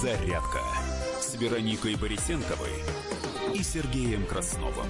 «Зарядка» с Вероникой Борисенковой и Сергеем Красновым.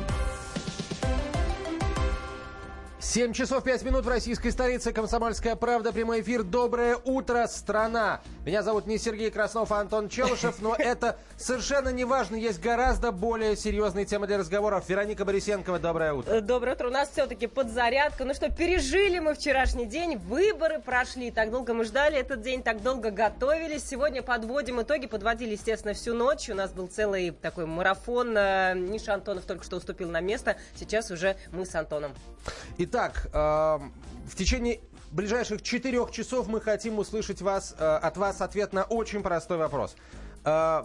7 часов 5 минут в российской столице. Комсомольская правда. Прямой эфир. Доброе утро, страна. Меня зовут не Сергей Краснов, а Антон Челышев, но это совершенно не важно. Есть гораздо более серьезные темы для разговоров. Вероника Борисенкова, доброе утро. Э, доброе утро. У нас все-таки подзарядка. Ну что, пережили мы вчерашний день. Выборы прошли. Так долго мы ждали этот день, так долго готовились. Сегодня подводим итоги. Подводили, естественно, всю ночь. У нас был целый такой марафон. Э, Миша Антонов только что уступил на место. Сейчас уже мы с Антоном. Итак, э, в течение ближайших четырех часов мы хотим услышать вас, э, от вас ответ на очень простой вопрос. Э,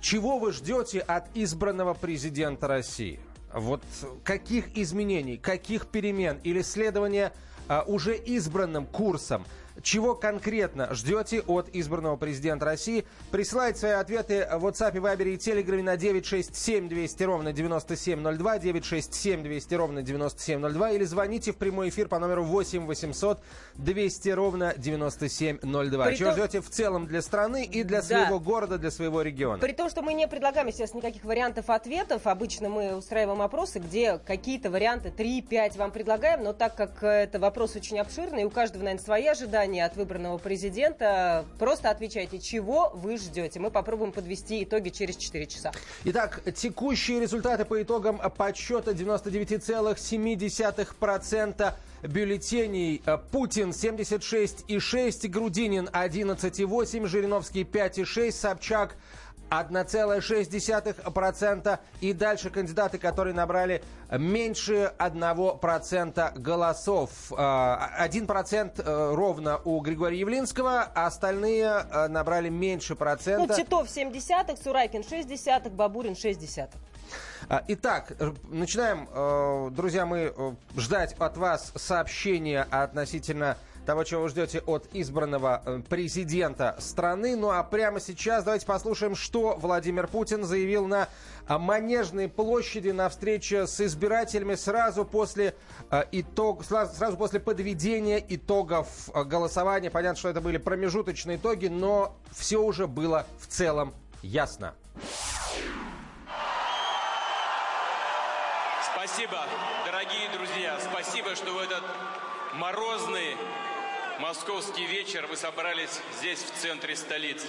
чего вы ждете от избранного президента России? Вот каких изменений, каких перемен или следования э, уже избранным курсом – чего конкретно ждете от избранного президента России? Присылайте свои ответы в WhatsApp, Viber и Telegram на 967 200 ровно 9702, 967 200 ровно 9702 или звоните в прямой эфир по номеру 8 800 200 ровно 9702. При Чего том... ждете в целом для страны и для своего да. города, для своего региона? При том, что мы не предлагаем, естественно, никаких вариантов ответов. Обычно мы устраиваем опросы, где какие-то варианты 3-5 вам предлагаем, но так как это вопрос очень обширный, у каждого, наверное, свои ожидания, ожидания от выбранного президента. Просто отвечайте, чего вы ждете. Мы попробуем подвести итоги через 4 часа. Итак, текущие результаты по итогам подсчета 99,7% бюллетеней. Путин 76,6, Грудинин 11,8, Жириновский 5,6, Собчак 1,6%. И дальше кандидаты, которые набрали меньше 1% голосов. 1% э, э, ровно у Григория Явлинского, а остальные э, набрали меньше процента. Ну, Титов 7 десятых, Сурайкин 6 десятых, Бабурин 6 десятых. Итак, начинаем, друзья, мы ждать от вас сообщения относительно того, чего вы ждете от избранного э, президента страны. Ну а прямо сейчас давайте послушаем, что Владимир Путин заявил на э, Манежной площади на встрече с избирателями сразу после, э, итог, сразу после подведения итогов голосования. Понятно, что это были промежуточные итоги, но все уже было в целом ясно. Спасибо, дорогие друзья, спасибо, что в этот морозный московский вечер вы собрались здесь, в центре столицы.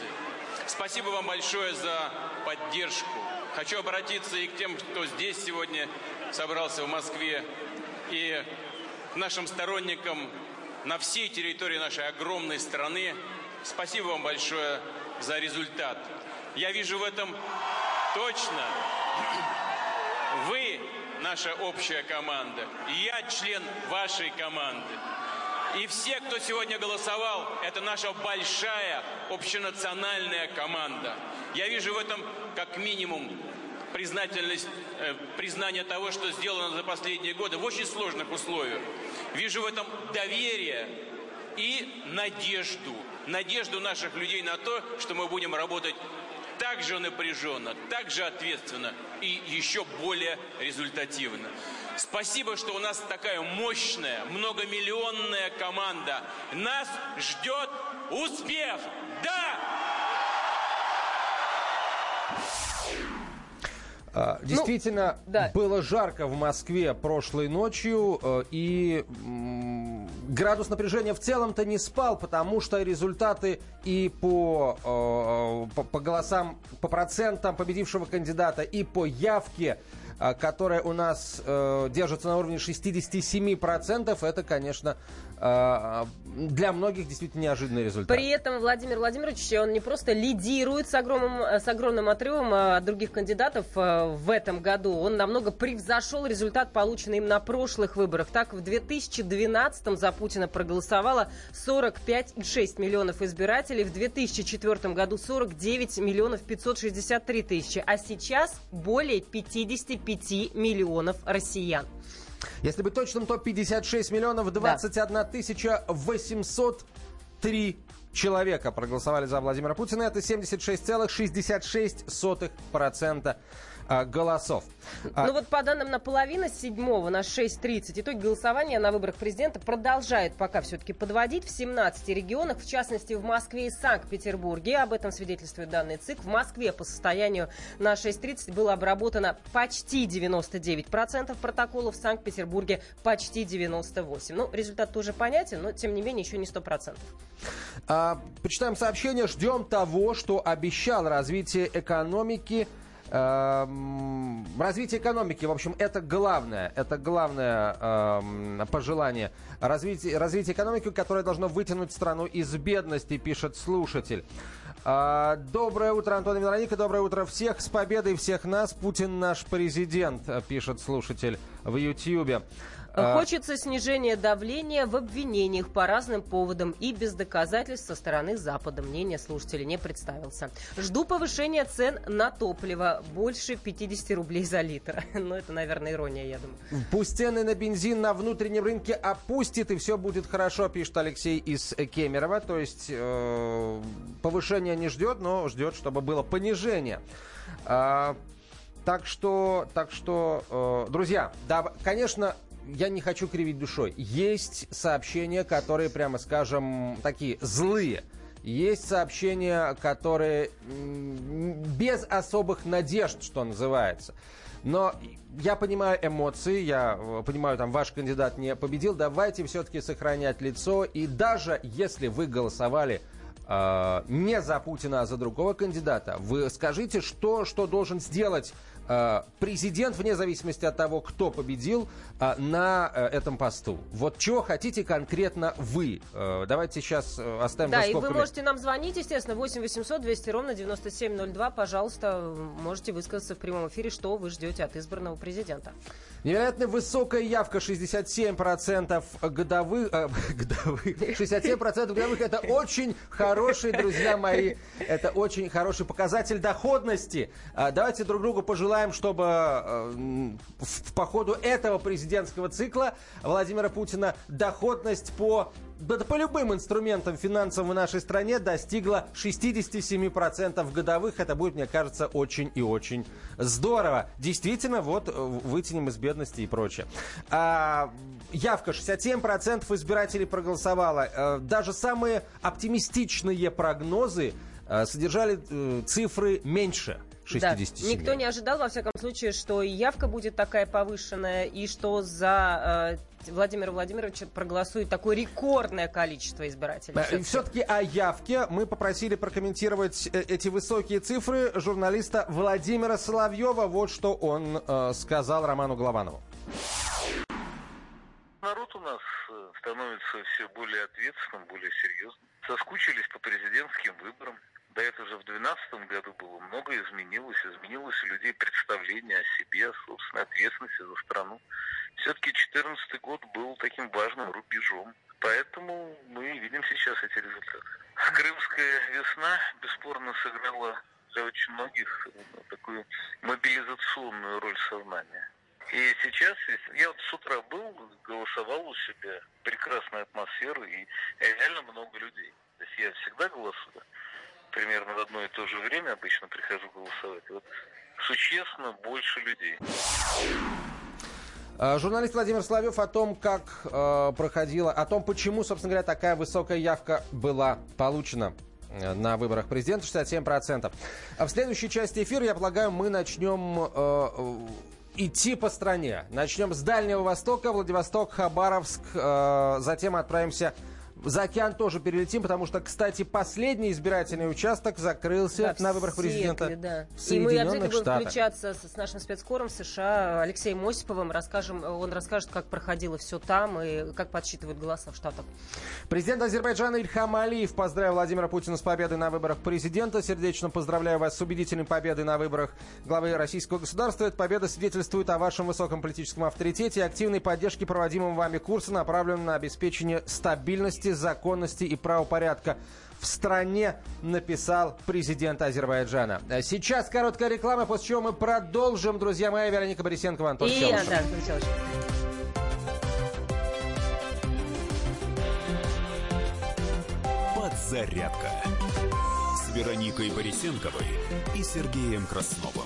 Спасибо вам большое за поддержку. Хочу обратиться и к тем, кто здесь сегодня собрался в Москве, и к нашим сторонникам на всей территории нашей огромной страны. Спасибо вам большое за результат. Я вижу в этом точно вы наша общая команда. Я член вашей команды. И все, кто сегодня голосовал, это наша большая общенациональная команда. Я вижу в этом как минимум признательность, э, признание того, что сделано за последние годы в очень сложных условиях. Вижу в этом доверие и надежду. Надежду наших людей на то, что мы будем работать так же напряженно, так же ответственно и еще более результативно. Спасибо, что у нас такая мощная, многомиллионная команда. Нас ждет успех! Да! А, действительно, ну, да. было жарко в Москве прошлой ночью, э, и градус напряжения в целом-то не спал, потому что результаты и по, э, по, по голосам, по процентам победившего кандидата, и по явке которая у нас э, держится на уровне 67%, это, конечно, для многих действительно неожиданный результат. При этом Владимир Владимирович, он не просто лидирует с огромным, с огромным отрывом от других кандидатов в этом году, он намного превзошел результат, полученный им на прошлых выборах. Так, в 2012 за Путина проголосовало 45,6 миллионов избирателей, в 2004 году 49 миллионов 563 тысячи, а сейчас более 55 5 миллионов россиян. Если быть точным, то 56 миллионов 21 да. тысяча 803 человека проголосовали за Владимира Путина. Это 76,66% а, голосов. А ну вот по данным на половину седьмого на 6.30 итоги голосования на выборах президента продолжают пока все-таки подводить в 17 регионах, в частности в Москве и Санкт-Петербурге. Об этом свидетельствует данный ЦИК. В Москве по состоянию на 6.30 было обработано почти 99% протоколов, в Санкт-Петербурге почти 98%. Ну, результат тоже понятен, но тем не менее еще не 100%. А, почитаем сообщение. Ждем того, что обещал развитие экономики развитие экономики, в общем, это главное, это главное э, пожелание. Развитие, развитие экономики, которое должно вытянуть страну из бедности, пишет слушатель. Э, доброе утро, Антон и Вероника, доброе утро всех, с победой всех нас, Путин наш президент, пишет слушатель в Ютьюбе. А. Хочется снижения давления в обвинениях по разным поводам и без доказательств со стороны Запада. Мнение слушателя не представился. Жду повышения цен на топливо. Больше 50 рублей за литр. Ну, это, наверное, ирония, я думаю. Пусть цены на бензин на внутреннем рынке опустит, и все будет хорошо, пишет Алексей из Кемерово. То есть э, повышение не ждет, но ждет, чтобы было понижение. А, так что, так что, э, друзья, да, конечно, я не хочу кривить душой. Есть сообщения, которые, прямо скажем, такие злые. Есть сообщения, которые без особых надежд, что называется. Но я понимаю эмоции, я э, понимаю, там ваш кандидат не победил. Давайте все-таки сохранять лицо. И даже если вы голосовали э, не за Путина, а за другого кандидата, вы скажите, что, что должен сделать президент, вне зависимости от того, кто победил, э, на э, этом посту. Вот чего хотите конкретно вы? Давайте сейчас оставим Да, и вы можете нам звонить, естественно, 8 800 200 ровно 9702. Пожалуйста, можете высказаться в прямом эфире, что вы ждете от избранного президента. Невероятно высокая явка, 67% годовых, э, годовых 67% годовых, это очень хороший, друзья мои, это очень хороший показатель доходности. Давайте друг другу пожелаем желаем, чтобы э, в, по ходу этого президентского цикла Владимира Путина доходность по да, по любым инструментам финансовым в нашей стране достигла 67% годовых. Это будет, мне кажется, очень и очень здорово. Действительно, вот э, вытянем из бедности и прочее. А, явка 67% избирателей проголосовала. А, даже самые оптимистичные прогнозы а, содержали цифры меньше. 67. Да. Никто не ожидал, во всяком случае, что и явка будет такая повышенная, и что за э, Владимира Владимировича проголосует такое рекордное количество избирателей. Все-таки. Э, все-таки о явке мы попросили прокомментировать э, эти высокие цифры журналиста Владимира Соловьева. Вот что он э, сказал Роману Голованову. Народ у нас э, становится все более ответственным, более серьезным. Соскучились по президентским выборам. До этого же в 2012 году было много изменилось. Изменилось у людей представление о себе, о собственной ответственности за страну. Все-таки 2014 год был таким важным рубежом. Поэтому мы видим сейчас эти результаты. Крымская весна бесспорно сыграла для очень многих ну, такую мобилизационную роль сознания. И сейчас, я вот с утра был, голосовал у себя, прекрасная атмосфера и реально много людей. То есть я всегда голосую примерно в одно и то же время обычно прихожу голосовать. Вот существенно больше людей. А, журналист Владимир Соловьев о том, как э, проходила, о том, почему, собственно говоря, такая высокая явка была получена э, на выборах президента 67%. А в следующей части эфира, я полагаю, мы начнем э, идти по стране. Начнем с Дальнего Востока, Владивосток, Хабаровск, э, затем отправимся за океан тоже перелетим, потому что, кстати, последний избирательный участок закрылся да, на выборах президента да. в И мы обязательно будем Штатах. включаться с, с нашим спецкором США Алексеем Осиповым. Расскажем, он расскажет, как проходило все там и как подсчитывают голоса в Штатах. Президент Азербайджана Ильхам Алиев поздравил Владимира Путина с победой на выборах президента. Сердечно поздравляю вас с убедительной победой на выборах главы российского государства. Эта победа свидетельствует о вашем высоком политическом авторитете и активной поддержке проводимого вами курса, направленного на обеспечение стабильности законности и правопорядка в стране, написал президент Азербайджана. Сейчас короткая реклама, после чего мы продолжим, друзья мои. Вероника Борисенкова, Антон И Челышев. Антон Челышев. Подзарядка с Вероникой Борисенковой и Сергеем Красновым.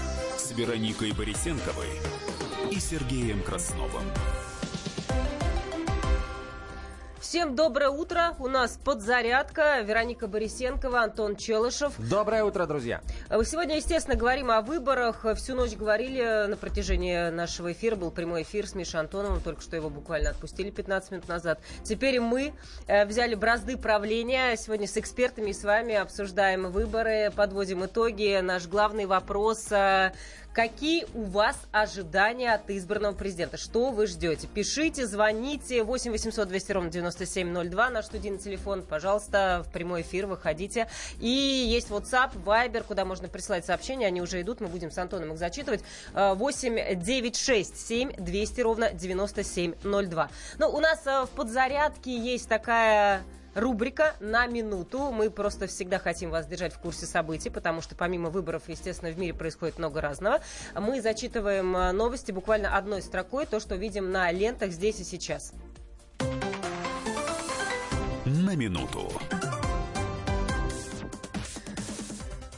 с Вероникой Борисенковой и Сергеем Красновым. Всем доброе утро. У нас подзарядка. Вероника Борисенкова, Антон Челышев. Доброе утро, друзья. Сегодня, естественно, говорим о выборах. Всю ночь говорили на протяжении нашего эфира. Был прямой эфир с Мишей Антоновым. Только что его буквально отпустили 15 минут назад. Теперь мы э, взяли бразды правления. Сегодня с экспертами и с вами обсуждаем выборы, подводим итоги. Наш главный вопрос э, Какие у вас ожидания от избранного президента? Что вы ждете? Пишите, звоните. 8 800 200 ровно 9702. Наш студийный телефон, пожалуйста, в прямой эфир выходите. И есть WhatsApp, Viber, куда можно присылать сообщения. Они уже идут, мы будем с Антоном их зачитывать. 8 9 6 7 200 ровно 9702. Ну, у нас э, в подзарядке есть такая рубрика «На минуту». Мы просто всегда хотим вас держать в курсе событий, потому что помимо выборов, естественно, в мире происходит много разного. Мы зачитываем э, новости буквально одной строкой, то, что видим на лентах здесь и сейчас. На минуту.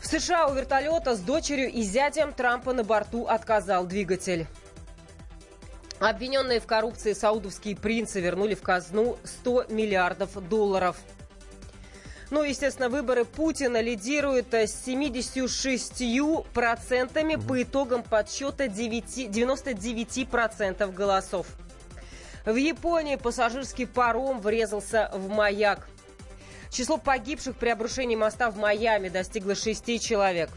В США у вертолета с дочерью и зятем Трампа на борту отказал двигатель. Обвиненные в коррупции саудовские принцы вернули в казну 100 миллиардов долларов. Ну, естественно, выборы Путина лидируют с 76% по итогам подсчета 9, 99% голосов. В Японии пассажирский паром врезался в маяк. Число погибших при обрушении моста в Майами достигло 6 человек.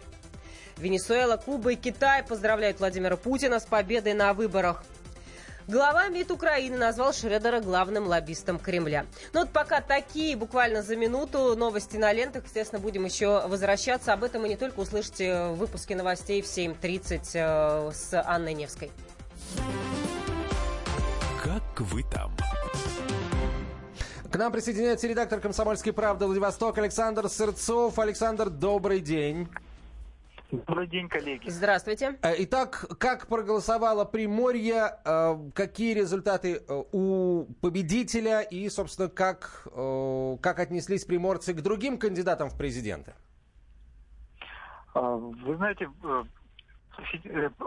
Венесуэла, Куба и Китай поздравляют Владимира Путина с победой на выборах. Глава МИД Украины назвал Шредера главным лоббистом Кремля. Ну вот пока такие, буквально за минуту, новости на лентах. Естественно, будем еще возвращаться. Об этом и не только услышите в выпуске новостей в 7.30 э, с Анной Невской. Как вы там? К нам присоединяется редактор «Комсомольской правды» Владивосток Александр Сырцов. Александр, добрый день. Добрый день, коллеги. Здравствуйте. Э, итак, как проголосовало Приморье, э, какие результаты э, у победителя и, собственно, как, как отнеслись приморцы к другим кандидатам в президенты? А, вы знаете, в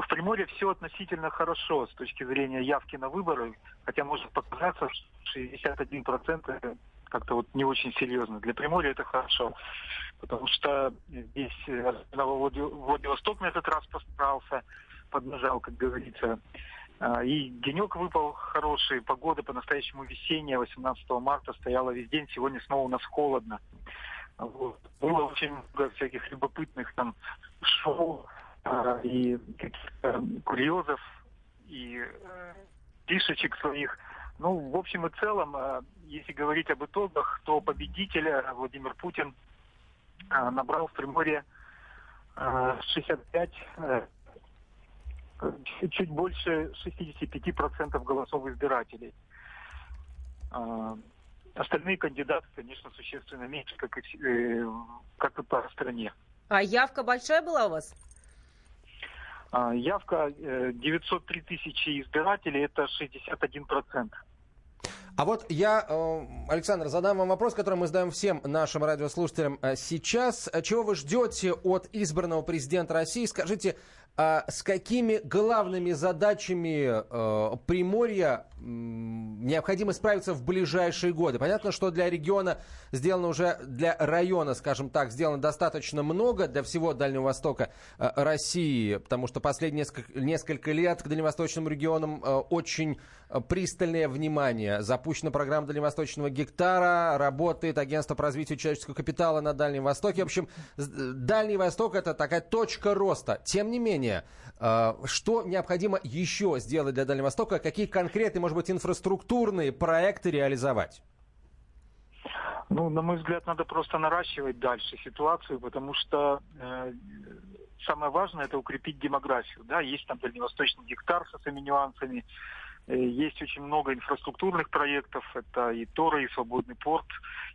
Приморье все относительно хорошо с точки зрения явки на выборы, хотя может показаться, что 61% как-то вот не очень серьезно. Для Приморья это хорошо потому что здесь э, Владивосток на этот раз постарался, поднажал, как говорится. А, и денек выпал хороший, погода по-настоящему весенняя, 18 марта стояла весь день, сегодня снова у нас холодно. Вот. Было очень много всяких любопытных там шоу а, и каких-то курьезов, и э, фишечек своих. Ну, в общем и целом, а, если говорить об итогах, то победителя Владимир Путин набрал в Приморье 65, а, э, чуть больше 65% голосов избирателей. А, остальные кандидаты, конечно, существенно меньше, как и, э, как и по стране. А явка большая была у вас? Явка 903 э, тысячи избирателей, это 61%. А вот я, э, Александр, задам вам вопрос, который мы задаем всем нашим радиослушателям э, сейчас. Чего вы ждете от избранного президента России? Скажите, с какими главными задачами э, Приморья необходимо справиться в ближайшие годы. Понятно, что для региона сделано уже, для района, скажем так, сделано достаточно много, для всего Дальнего Востока э, России, потому что последние несколько, несколько лет к дальневосточным регионам э, очень пристальное внимание. Запущена программа дальневосточного гектара, работает агентство по развитию человеческого капитала на Дальнем Востоке. В общем, Дальний Восток это такая точка роста. Тем не менее, э, что необходимо еще сделать для Дальнего Востока? Какие конкретные, может быть, инфраструктурные проекты реализовать? Ну, на мой взгляд, надо просто наращивать дальше ситуацию, потому что э, самое важное это укрепить демографию. Да, есть там дальневосточный гектар со своими нюансами, Э, есть очень много инфраструктурных проектов. Это и Тора, и Свободный порт,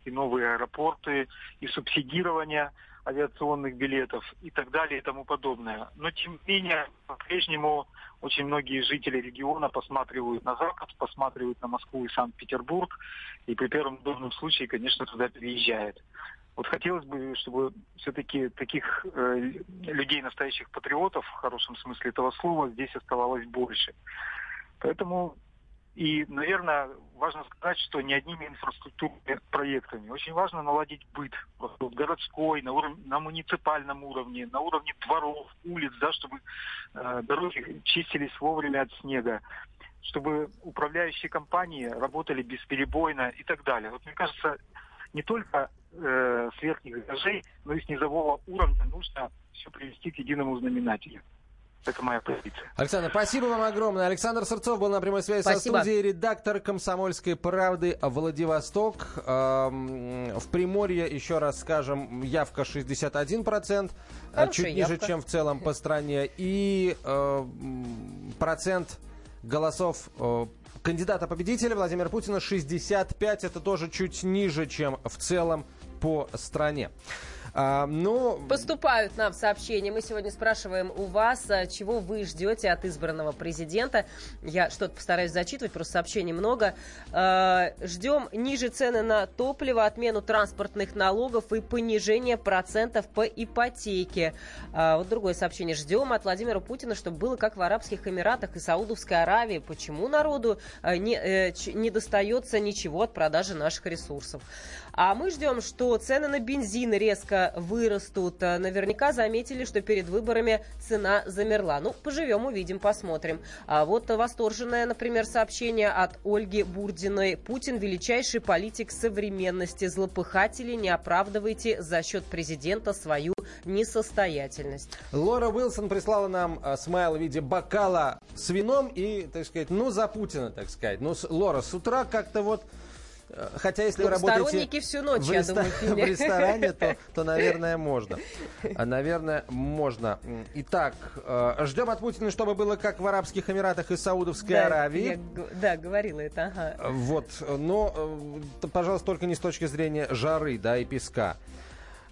и новые аэропорты, и субсидирование авиационных билетов и так далее и тому подобное. Но тем не менее, по-прежнему очень многие жители региона посматривают на Запад, посматривают на Москву и Санкт-Петербург, и при первом удобном случае, конечно, туда переезжают. Вот хотелось бы, чтобы все-таки таких э, людей, настоящих патриотов, в хорошем смысле этого слова, здесь оставалось больше. Поэтому и, наверное, важно сказать, что не одними инфраструктурными проектами. Очень важно наладить быт в городской, на, уровне, на муниципальном уровне, на уровне дворов, улиц, да, чтобы э, дороги чистились вовремя от снега, чтобы управляющие компании работали бесперебойно и так далее. Вот мне кажется, не только э, с верхних этажей, но и с низового уровня нужно все привести к единому знаменателю. Это моя позиция. Александр, спасибо вам огромное. Александр Сырцов был на прямой связи спасибо. со студией, редактор «Комсомольской правды» Владивосток. Эм, в Приморье, еще раз скажем, явка 61%, э, Хорошая чуть явка. ниже, чем в целом по стране. И э, процент голосов э, кандидата-победителя Владимира Путина 65. Это тоже чуть ниже, чем в целом по стране. А, но... Ну, Поступают нам сообщения. Мы сегодня спрашиваем у вас, а, чего вы ждете от избранного президента. Я что-то постараюсь зачитывать, просто сообщений много. А, ждем ниже цены на топливо, отмену транспортных налогов и понижение процентов по ипотеке. А, вот другое сообщение. Ждем от Владимира Путина, чтобы было как в Арабских Эмиратах и Саудовской Аравии. Почему народу а, не, э, не достается ничего от продажи наших ресурсов? А мы ждем, что цены на бензин резко вырастут. Наверняка заметили, что перед выборами цена замерла. Ну, поживем, увидим, посмотрим. А вот восторженное, например, сообщение от Ольги Бурдиной. Путин – величайший политик современности. Злопыхатели, не оправдывайте за счет президента свою несостоятельность. Лора Уилсон прислала нам э, смайл в виде бокала с вином и, так сказать, ну, за Путина, так сказать. Ну, Лора, с утра как-то вот Хотя, если вы работаете всю ночь, в, реста... думаю, в ресторане, то, то, наверное, можно. Наверное, можно. Итак, э, ждем от Путина, чтобы было как в Арабских Эмиратах и Саудовской да, Аравии. Я, да, говорила это, ага. Вот, но, э, пожалуйста, только не с точки зрения жары, да, и песка.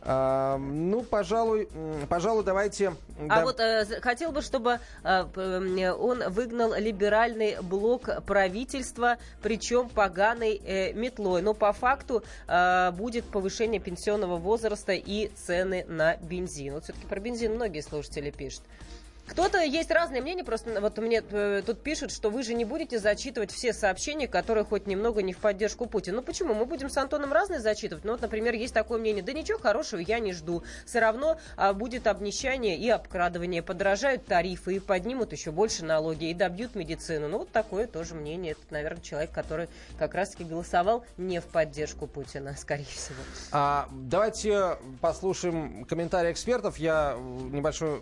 А, ну, пожалуй, пожалуй, давайте... А да. вот э, хотел бы, чтобы э, он выгнал либеральный блок правительства, причем поганой э, метлой. Но по факту э, будет повышение пенсионного возраста и цены на бензин. Вот все-таки про бензин многие слушатели пишут. Кто-то есть разные мнения, просто вот мне э, тут пишут, что вы же не будете зачитывать все сообщения, которые хоть немного не в поддержку Путина. Ну почему? Мы будем с Антоном разные зачитывать. Ну вот, например, есть такое мнение, да ничего хорошего я не жду. Все равно а, будет обнищание и обкрадывание. Подорожают тарифы и поднимут еще больше налоги и добьют медицину. Ну вот такое тоже мнение. Это, наверное, человек, который как раз-таки голосовал не в поддержку Путина, скорее всего. А, давайте послушаем комментарии экспертов. Я небольшой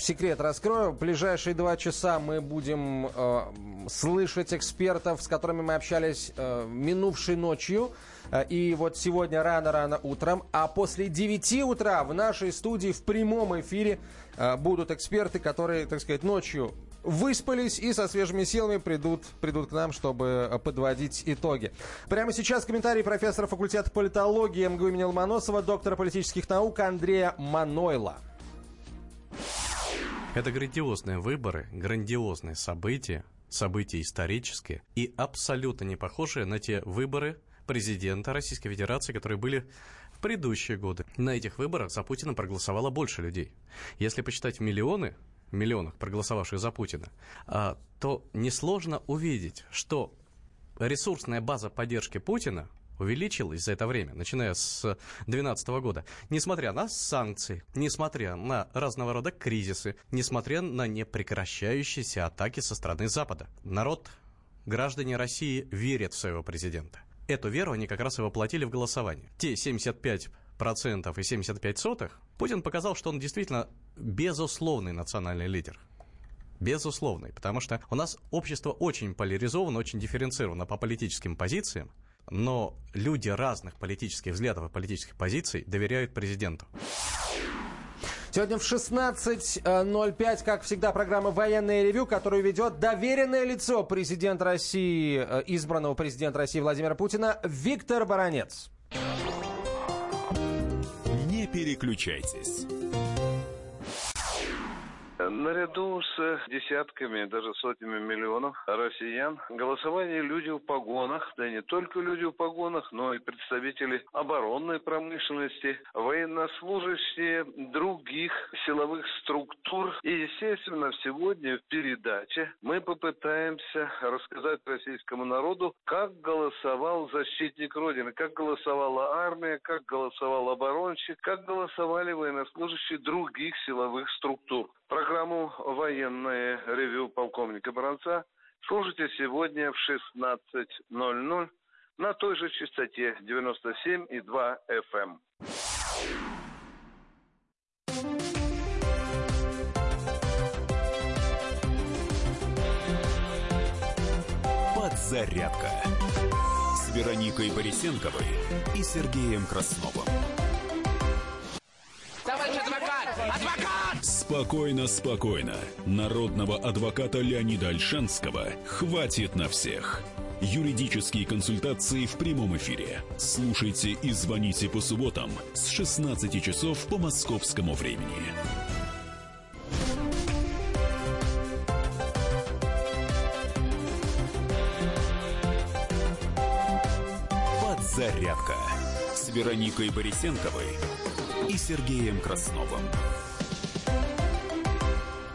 секрет раскрою. В ближайшие два часа мы будем э, слышать экспертов, с которыми мы общались э, минувшей ночью. Э, и вот сегодня рано-рано утром. А после 9 утра в нашей студии в прямом эфире э, будут эксперты, которые, так сказать, ночью выспались и со свежими силами придут, придут к нам, чтобы э, подводить итоги. Прямо сейчас комментарий профессора факультета политологии МГУ имени Ломоносова, доктора политических наук Андрея Манойла. Это грандиозные выборы, грандиозные события, события исторические и абсолютно не похожие на те выборы президента Российской Федерации, которые были в предыдущие годы. На этих выборах за Путина проголосовало больше людей. Если посчитать миллионы, миллионах проголосовавших за Путина, а, то несложно увидеть, что ресурсная база поддержки Путина увеличилась за это время, начиная с 2012 года, несмотря на санкции, несмотря на разного рода кризисы, несмотря на непрекращающиеся атаки со стороны Запада. Народ, граждане России верят в своего президента. Эту веру они как раз и воплотили в голосование. Те 75 процентов и 75 сотых, Путин показал, что он действительно безусловный национальный лидер. Безусловный, потому что у нас общество очень поляризовано, очень дифференцировано по политическим позициям, но люди разных политических взглядов и политических позиций доверяют президенту. Сегодня в 16.05, как всегда, программа «Военное ревю», которую ведет доверенное лицо президента России, э, избранного президента России Владимира Путина, Виктор Баранец. Не переключайтесь. Наряду с десятками, даже сотнями миллионов россиян голосовали люди в погонах, да и не только люди в погонах, но и представители оборонной промышленности, военнослужащие других силовых структур. И, естественно, сегодня в передаче мы попытаемся рассказать российскому народу, как голосовал защитник Родины, как голосовала армия, как голосовал оборонщик, как голосовали военнослужащие других силовых структур. Программу «Военное ревю» полковника Бранца слушайте сегодня в 16.00 на той же частоте 97,2 FM. Подзарядка с Вероникой Борисенковой и Сергеем Красновым. Спокойно, спокойно. Народного адвоката Леонида Альшанского хватит на всех. Юридические консультации в прямом эфире. Слушайте и звоните по субботам с 16 часов по московскому времени. Подзарядка с Вероникой Борисенковой и Сергеем Красновым.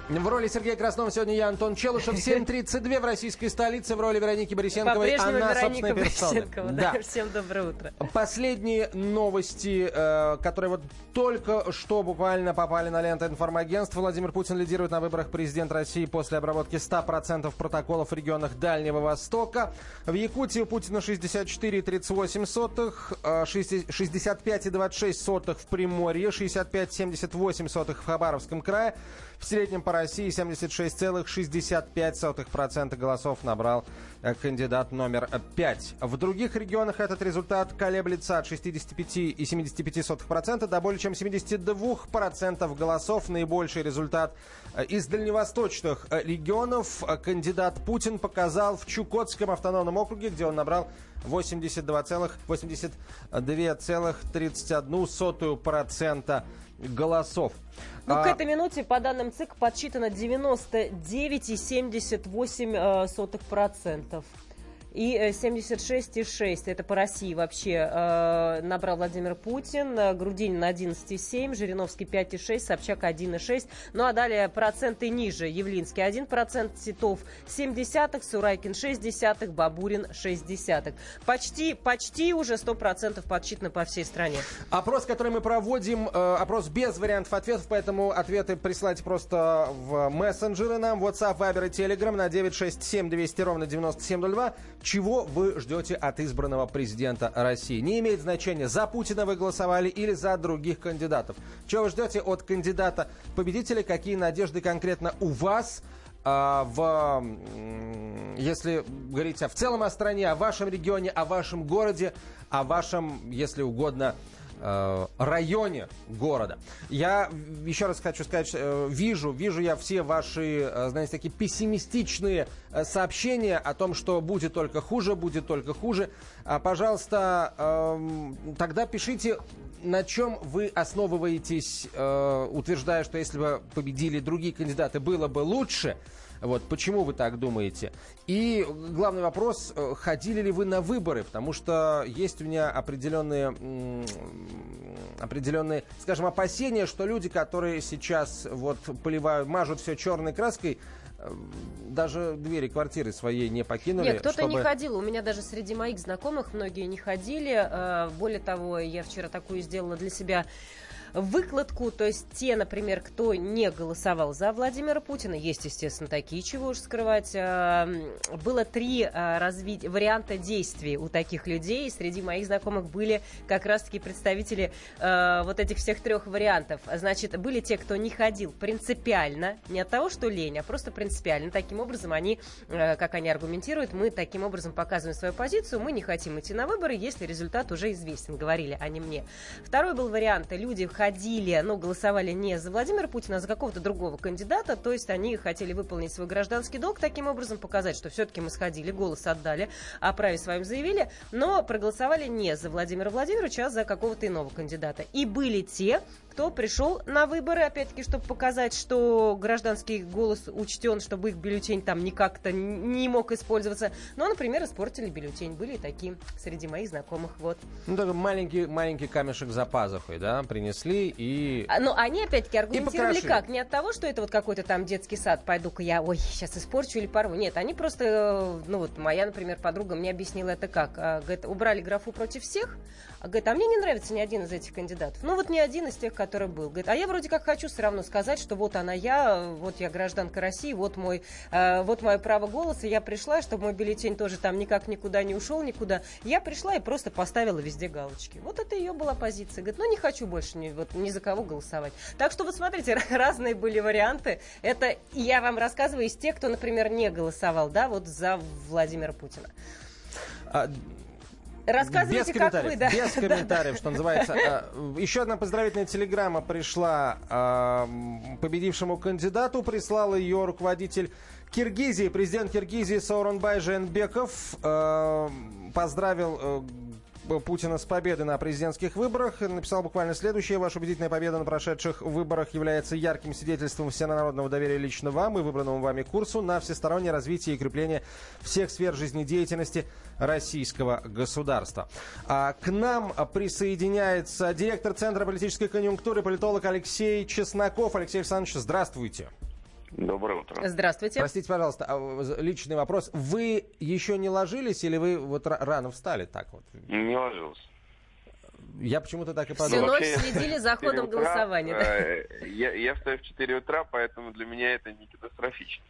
В роли Сергея Краснова сегодня я, Антон Челушев. 7.32 в российской столице в роли Вероники Борисенковой. Она, Вероника собственной персоной. Борисенкова. Да. Всем доброе утро. Последние новости, э, которые вот только что буквально попали на ленту информагентств. Владимир Путин лидирует на выборах президента России после обработки 100% протоколов в регионах Дальнего Востока. В Якутии у Путина 64,38 сотых, э, 60 65,26 сотых в Приморье, 65,78 сотых в Хабаровском крае. В среднем по России 76,65% голосов набрал э, кандидат номер 5. В других регионах этот результат колеблется от 65,75% до более чем 72% голосов. Наибольший результат э, из дальневосточных э, регионов кандидат Путин показал в Чукотском автономном округе, где он набрал 82,82,31% голосов. Ну, к А, этой минуте, по данным ЦИК, подсчитано 99,78%. И э, 76,6 это по России вообще э, набрал Владимир Путин, э, Грудинин 11,7, Жириновский 5,6, Собчак 1,6. Ну а далее проценты ниже. Явлинский 1%, Титов 0,7, Сурайкин 0,6, Бабурин 0,6. Почти, почти уже 100% подсчитано по всей стране. Опрос, который мы проводим, э, опрос без вариантов ответов, поэтому ответы присылайте просто в мессенджеры нам, WhatsApp, Viber и Telegram на 967 200 ровно 9702. Чего вы ждете от избранного президента России? Не имеет значения, за Путина вы голосовали или за других кандидатов. Чего вы ждете от кандидата победителя? Какие надежды конкретно у вас? а, в, если говорить о, в целом о стране, о вашем регионе, о вашем городе, о вашем, если угодно, э, районе города. Я еще раз хочу сказать, э, вижу, вижу я все ваши, э, знаете, такие пессимистичные э, сообщения о том, что будет только хуже, будет только хуже. А, пожалуйста, эм, тогда пишите на чем вы основываетесь, утверждая, что если бы победили другие кандидаты, было бы лучше? Вот, почему вы так думаете? И главный вопрос, э, ходили ли вы на выборы? Потому что есть у меня определенные, определенные, скажем, опасения, что люди, которые сейчас вот поливают, мажут все черной краской, э, даже двери квартиры своей не покинули. Нет, кто-то чтобы... не ходил. У меня даже среди моих знакомых многие не ходили. Э, Более того, я вчера такую сделала для себя выкладку, то есть те, например, кто не голосовал за Владимира Путина, есть, естественно, такие, чего уж скрывать, а, было три а, разви... варианта действий у таких людей, среди моих знакомых были как раз-таки представители а, вот этих всех трех вариантов. Значит, были те, кто не ходил принципиально, не от того, что лень, а просто принципиально. Таким образом, они, как они аргументируют, мы таким образом показываем свою позицию, мы не хотим идти на выборы, если результат уже известен, говорили они мне. Второй был вариант, люди ходили, ну, голосовали не за Владимира Путина, а за какого-то другого кандидата, то есть они хотели выполнить свой гражданский долг, таким образом показать, что все-таки мы сходили, голос отдали, о праве своем заявили, но проголосовали не за Владимира Владимировича, а за какого-то иного кандидата. И были те, кто пришел на выборы, опять-таки, чтобы показать, что гражданский голос учтен, чтобы их бюллетень там никак-то не мог использоваться. Но, например, испортили бюллетень. Были и такие среди моих знакомых. Вот. Ну, такой маленький, маленький камешек за пазухой, да, принесли и... А, но они, опять-таки, аргументировали как? Не от того, что это вот какой-то там детский сад, пойду-ка я, ой, сейчас испорчу или порву. Нет, они просто, э, ну вот моя, например, подруга мне объяснила это как. А, говорит, убрали графу против всех, а, говорит, а мне не нравится ни один из этих кандидатов. Ну вот ни один из тех, который был. Говорит, а я вроде как хочу все равно сказать, что вот она я, вот я гражданка России, вот мой, э, вот мое право голоса, я пришла, чтобы мой бюллетень тоже там никак никуда не ушел, никуда. Я пришла и просто поставила везде галочки. Вот это ее была позиция. Говорит, ну не хочу больше ни, вот, ни за кого голосовать. Так что вот смотрите, разные были варианты. Это я вам рассказываю из тех, кто, например, не голосовал, да, вот за Владимира Путина. А, Рассказывайте, без как вы, да. Без комментариев, что называется. А, еще одна поздравительная телеграмма пришла а, победившему кандидату. Прислал ее руководитель Киргизии, президент Киргизии Сауронбай Женбеков. А, поздравил э, Путина с победой на президентских выборах. Написал буквально следующее. Ваша убедительная победа на прошедших выборах является ярким свидетельством всенародного доверия лично вам и выбранному вами курсу на всестороннее развитие и крепление всех сфер жизнедеятельности российского государства. А к нам присоединяется директор Центра политической конъюнктуры, политолог Алексей Чесноков. Алексей Александрович, здравствуйте. Доброе утро. Здравствуйте. Простите, пожалуйста, а, личный вопрос. Вы еще не ложились или вы вот рано встали так вот? Не ложился. Я почему-то так и Всю подумал. ночь следили за ходом утра, голосования. да? э, Я, я встаю в 4 утра, поэтому для меня это не катастрофично.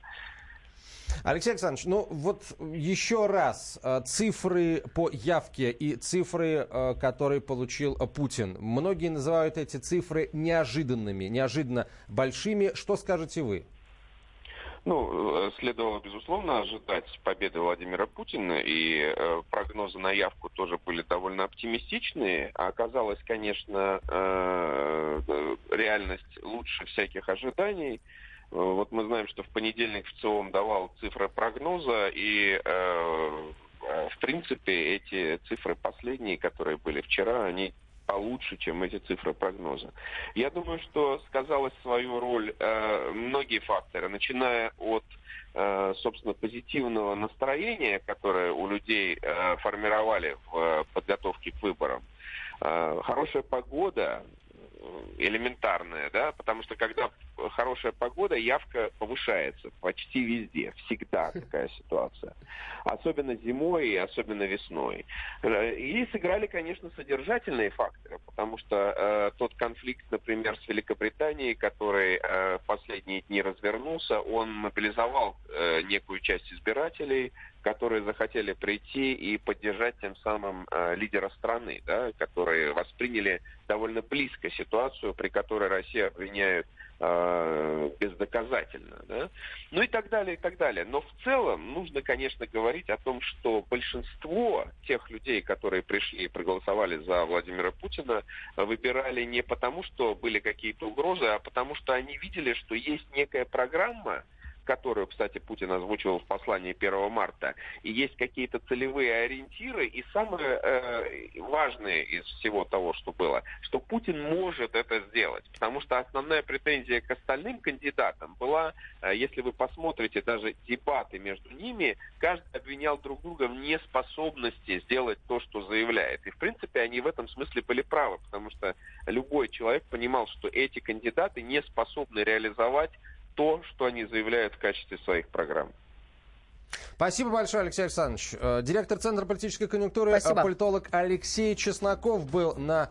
Алексей Александрович, ну вот еще раз э, цифры по явке и цифры, э, которые получил Путин. Многие называют эти цифры неожиданными, неожиданно большими. Что скажете вы? Ну, э, следовало, безусловно, ожидать победы Владимира Путина, и э, прогнозы на явку тоже были довольно оптимистичные. А оказалось, конечно, э, реальность лучше всяких ожиданий. Вот мы знаем, что в понедельник в ЦИОМ давал цифры прогноза, и, в принципе, эти цифры последние, которые были вчера, они получше, чем эти цифры прогноза. Я думаю, что сказалась свою роль э, многие факторы, начиная от, э, собственно, позитивного настроения, которое у людей э, формировали в э, подготовке к выборам. Хорошая погода, элементарная, да, потому что когда хорошая погода, явка повышается почти везде, всегда такая ситуация. Особенно зимой и особенно весной. Э, И сыграли, конечно, содержательные факторы, потому что э, тот конфликт, например, с Великобританией, который э, в последние дни развернулся, он мобилизовал э, некую часть избирателей, которые захотели прийти и поддержать тем самым э, лидера страны, да, которые восприняли довольно близко ситуацию, при которой Россия обвиняют э, бездоказательно. Да? Ну и так далее, и так далее. Но в целом нужно, конечно, говорить о том, что большинство тех людей, которые пришли и проголосовали за Владимира Путина, выбирали не потому, что были какие-то угрозы, а потому что они видели, что есть некая программа, которую, кстати, Путин озвучивал в послании 1 марта, и есть какие-то целевые ориентиры, и самое э, важное из всего того, что было, что Путин может это сделать, потому что основная претензия к остальным кандидатам была, э, если вы посмотрите даже дебаты между ними, каждый обвинял друг друга в неспособности сделать то, что заявляет. И, в принципе, они в этом смысле были правы, потому что любой человек понимал, что эти кандидаты не способны реализовать то, что они заявляют в качестве своих программ. Спасибо большое, Алексей Александрович. Э, директор Центра политической конъюнктуры, э, Спасибо. политолог Алексей Чесноков был на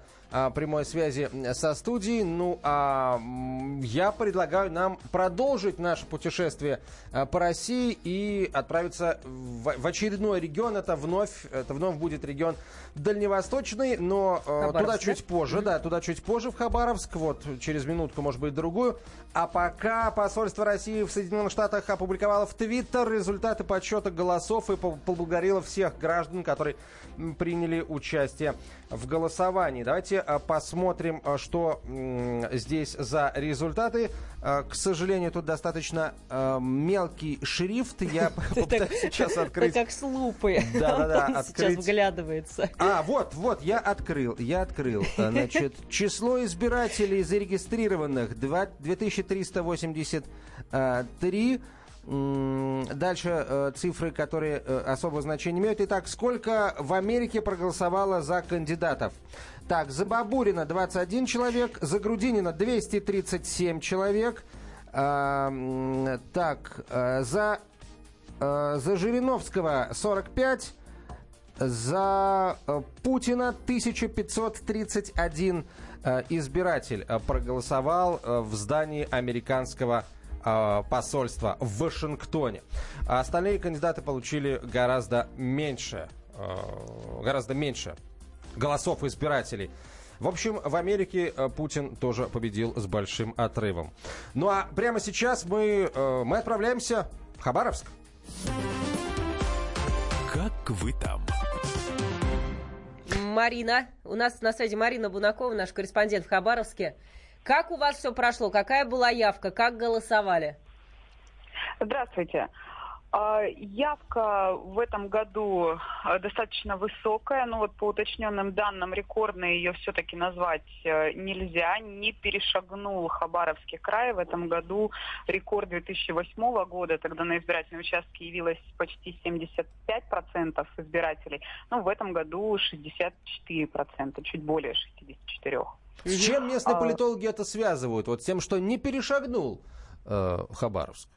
прямой связи со студией. Ну, а я предлагаю нам продолжить наше путешествие а, по России и отправиться в, очередной регион. Это вновь, это вновь будет регион дальневосточный, но э, туда да? чуть позже, да, туда чуть позже в Хабаровск, вот через минутку, может быть, другую. А пока посольство России в Соединенных Штатах опубликовало в Твиттер результаты подсчета голосов и по- поблагодарило всех граждан, которые приняли участие в голосовании. Давайте а, посмотрим, а, что здесь за результаты. А, К сожалению, тут достаточно мелкий шрифт. Я попытаюсь сейчас открыть. как с лупой. Да-да-да. Сейчас вглядывается. А, вот, вот, я открыл, я открыл. Значит, число избирателей зарегистрированных два- 2383. М, Дальше э, цифры, которые э, особого значения имеют. Итак, сколько в Америке проголосовало за кандидатов? Так, за Бабурина 21 человек, за Грудинина 237 человек. А, так, э, за, э, за Жириновского 45, за э, Путина 1531 э, избиратель э, проголосовал э, в здании американского э, посольства в Вашингтоне. А остальные кандидаты получили гораздо меньше, э, гораздо меньше голосов избирателей. В общем, в Америке э, Путин тоже победил с большим отрывом. Ну а прямо сейчас мы, э, мы отправляемся в Хабаровск. Как вы там? Марина, у нас на связи Марина Бунакова, наш корреспондент в Хабаровске. Как у вас все прошло? Какая была явка? Как голосовали? Здравствуйте. А, Явка в этом году а, достаточно высокая, но вот по уточненным данным рекордной ее все-таки назвать э, нельзя. Не перешагнул Хабаровский край в этом году рекорд 2008 года, тогда на избирательном участке явилось почти 75% избирателей. Ну, в этом году 64%, чуть более 64%. С чем местные А, политологи это связывают? Вот с тем, что не перешагнул э, Хабаровск.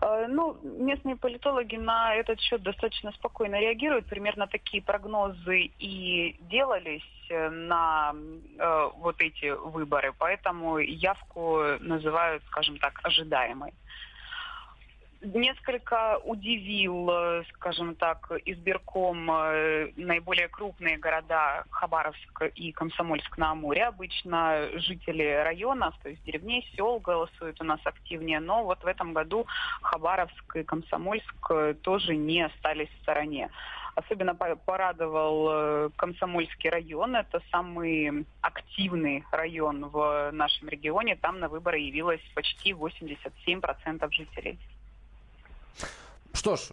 Э, Ну, местные политологи на этот счет достаточно спокойно реагируют. Примерно такие прогнозы и делались э, на э, вот эти выборы, поэтому явку называют, скажем так, ожидаемой. Несколько удивил, э, скажем так, избирком э, наиболее крупные города Хабаровск и Комсомольск-на-Амуре. Обычно жители районов, то есть деревней, сел голосуют у нас активнее, но вот в этом году Хабаровск и Комсомольск э, тоже не остались в стороне. Особенно по- порадовал Комсомольский район. Это самый активный район в нашем регионе. Там на выборы явилось почти 87% жителей. Что ж,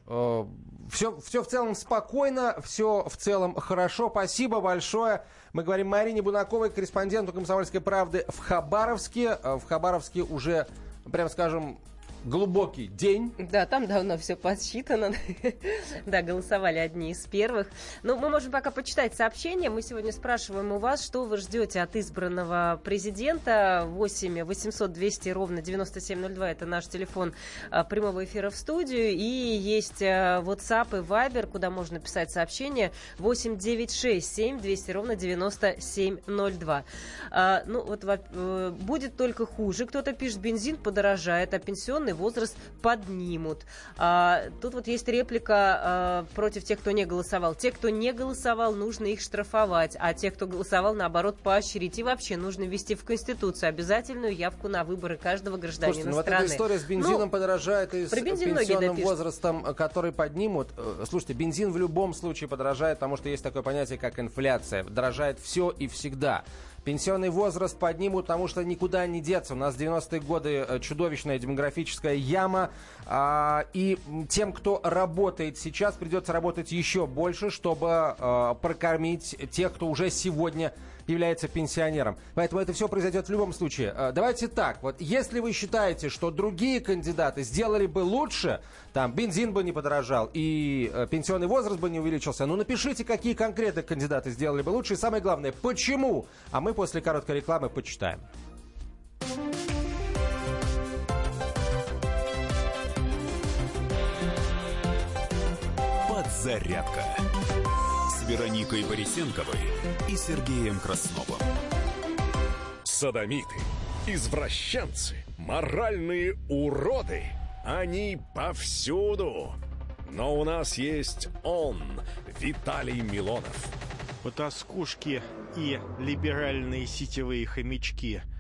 все, все в целом спокойно, все в целом хорошо. Спасибо большое. Мы говорим Марине Бунаковой, корреспонденту «Комсомольской правды» в Хабаровске. Э, В Хабаровске уже, прям скажем, глубокий день. Да, там давно все подсчитано. да, голосовали одни из первых. Ну, мы можем пока почитать сообщения. Мы сегодня спрашиваем у вас, что вы ждете от избранного президента. 8 800 200 ровно 9702. Это наш телефон а, прямого эфира в студию. И есть а, WhatsApp и Viber, куда можно писать сообщения. 8 967 7 200 ровно 9702. А, ну, вот во- э, будет только хуже. Кто-то пишет, бензин подорожает, а пенсионный возраст поднимут. А, тут вот есть реплика а, против тех, кто не голосовал. Те, кто не голосовал, нужно их штрафовать, а те, кто голосовал, наоборот, поощрить. И вообще нужно ввести в Конституцию обязательную явку на выборы каждого гражданина Слушайте, ну вот страны. эта история с бензином Ну, подорожает и с пенсионным возрастом, э, который поднимут. Э, Слушайте, бензин в любом случае подорожает, потому что есть такое понятие, как инфляция. Дорожает все и всегда. Пенсионный возраст поднимут, потому что никуда не деться. У нас 90-е годы э, чудовищная демографическая яма. а, и тем, кто работает сейчас, придется работать еще больше, чтобы э, прокормить тех, кто уже сегодня является пенсионером. Поэтому это все произойдет в любом случае. Э, давайте так, вот если вы считаете, что другие кандидаты сделали бы лучше, там бензин бы не подорожал и э, пенсионный возраст бы не увеличился, ну напишите, какие конкретно кандидаты сделали бы лучше и самое главное, почему. А мы после короткой рекламы почитаем. Подзарядка Вероникой Борисенковой и Сергеем Красновым. Садомиты, извращенцы, моральные уроды. Они повсюду. Но у нас есть он, Виталий Милонов. Потаскушки и либеральные сетевые хомячки.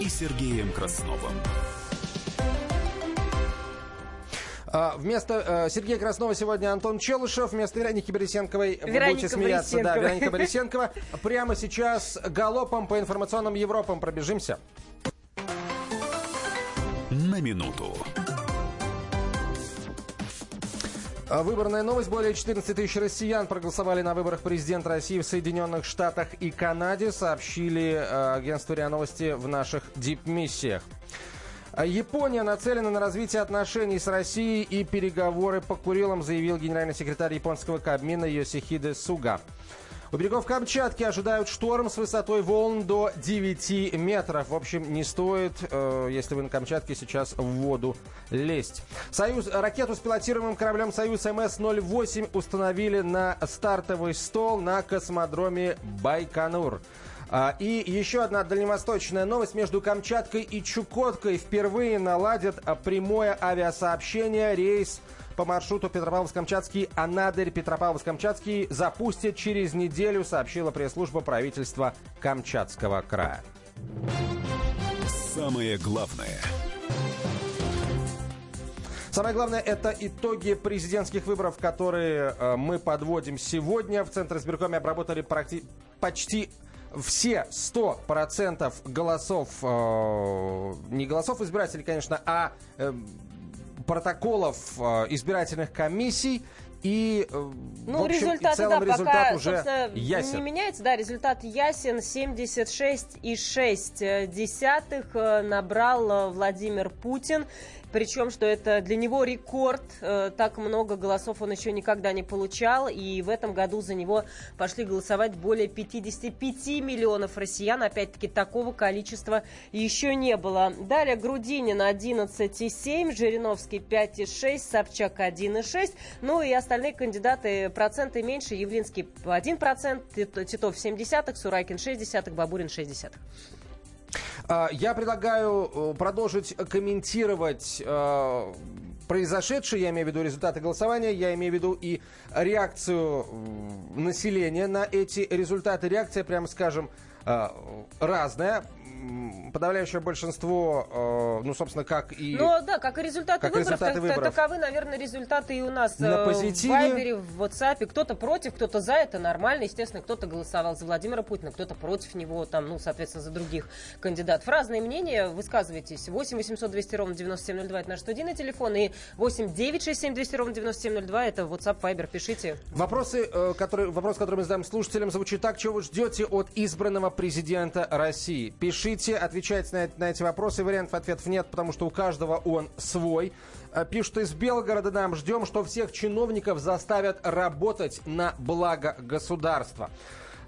и Сергеем Красновым. А, Вместо э, Сергея Краснова сегодня Антон Челышев, вместо Вероники Борисенковой. Вы Вероника будете смеяться, да. Вероника Борисенкова. Прямо сейчас галопом по информационным Европам пробежимся. На минуту. Выборная новость. Более 14 тысяч россиян проголосовали на выборах президента России в Соединенных Штатах и Канаде, сообщили э, агентство РИА Новости в наших дипмиссиях. А Япония нацелена на развитие отношений с Россией и переговоры по Курилам, заявил генеральный секретарь японского Кабмина Йосихиде Суга. У берегов Камчатки ожидают шторм с высотой волн до 9 метров. В общем, не стоит, э, если вы на Камчатке сейчас в воду лезть. Союз, ракету с пилотируемым кораблем «Союз МС-08» установили на стартовый стол на космодроме Байконур. А, И еще одна дальневосточная новость. Между Камчаткой и Чукоткой впервые наладят прямое авиасообщение. Рейс по маршруту Петропавловск-Камчатский, Анадырь, Петропавловск-Камчатский запустят через неделю, сообщила пресс-служба правительства Камчатского края. Самое главное. Самое главное, это итоги президентских выборов, которые э, мы подводим сегодня. В Центре избиркоме обработали практи- почти все 100% голосов, э, не голосов избирателей, конечно, а э, протоколов э, избирательных комиссий. И, э, Ну, в общем, результаты, в целом да, результат пока, уже ясен. не меняется. Да, результат ясен. 76,6 десятых э, набрал Владимир Путин. Причем, что это для него рекорд. Э, Так много голосов он еще никогда не получал. И в этом году за него пошли голосовать более 55 миллионов россиян. Опять-таки, такого количества еще не было. Далее Грудинин 11,7, Жириновский 5,6, Собчак 1,6. Ну и остальные кандидаты проценты меньше. Явлинский 1%, Тит- Титов 7 Сурайкин 6 Бабурин 6 А, Я предлагаю э, продолжить комментировать э, произошедшее, я имею в виду результаты голосования, я имею в виду и реакцию населения на эти результаты. Реакция, прямо скажем, э, разная. Подавляющее большинство, э, ну, собственно, как и... Ну да, как и результаты Как выборов, результаты так- выборов. таковы, наверное, результаты и у нас На э, позитиве. в Вайбере, в WhatsApp. Кто-то против, кто-то за, это нормально. Естественно, кто-то голосовал за Владимира Путина, кто-то против него, там, ну, соответственно, за других кандидатов. Разные мнения, высказывайтесь. 8 800 200 ровно 9702, это наш студийный телефон, и 8 967 200 ровно 9702, это WhatsApp, Viber, пишите. Вопросы, э, которые, вопрос, который мы задаем слушателям, звучит так. Чего вы ждете от избранного президента России? Пишите, отвечайте на, на эти вопросы. Вариантов ответов нет, потому что у каждого он свой. Э, Пишут из Белгорода нам. Ждем, что всех чиновников заставят работать на благо государства.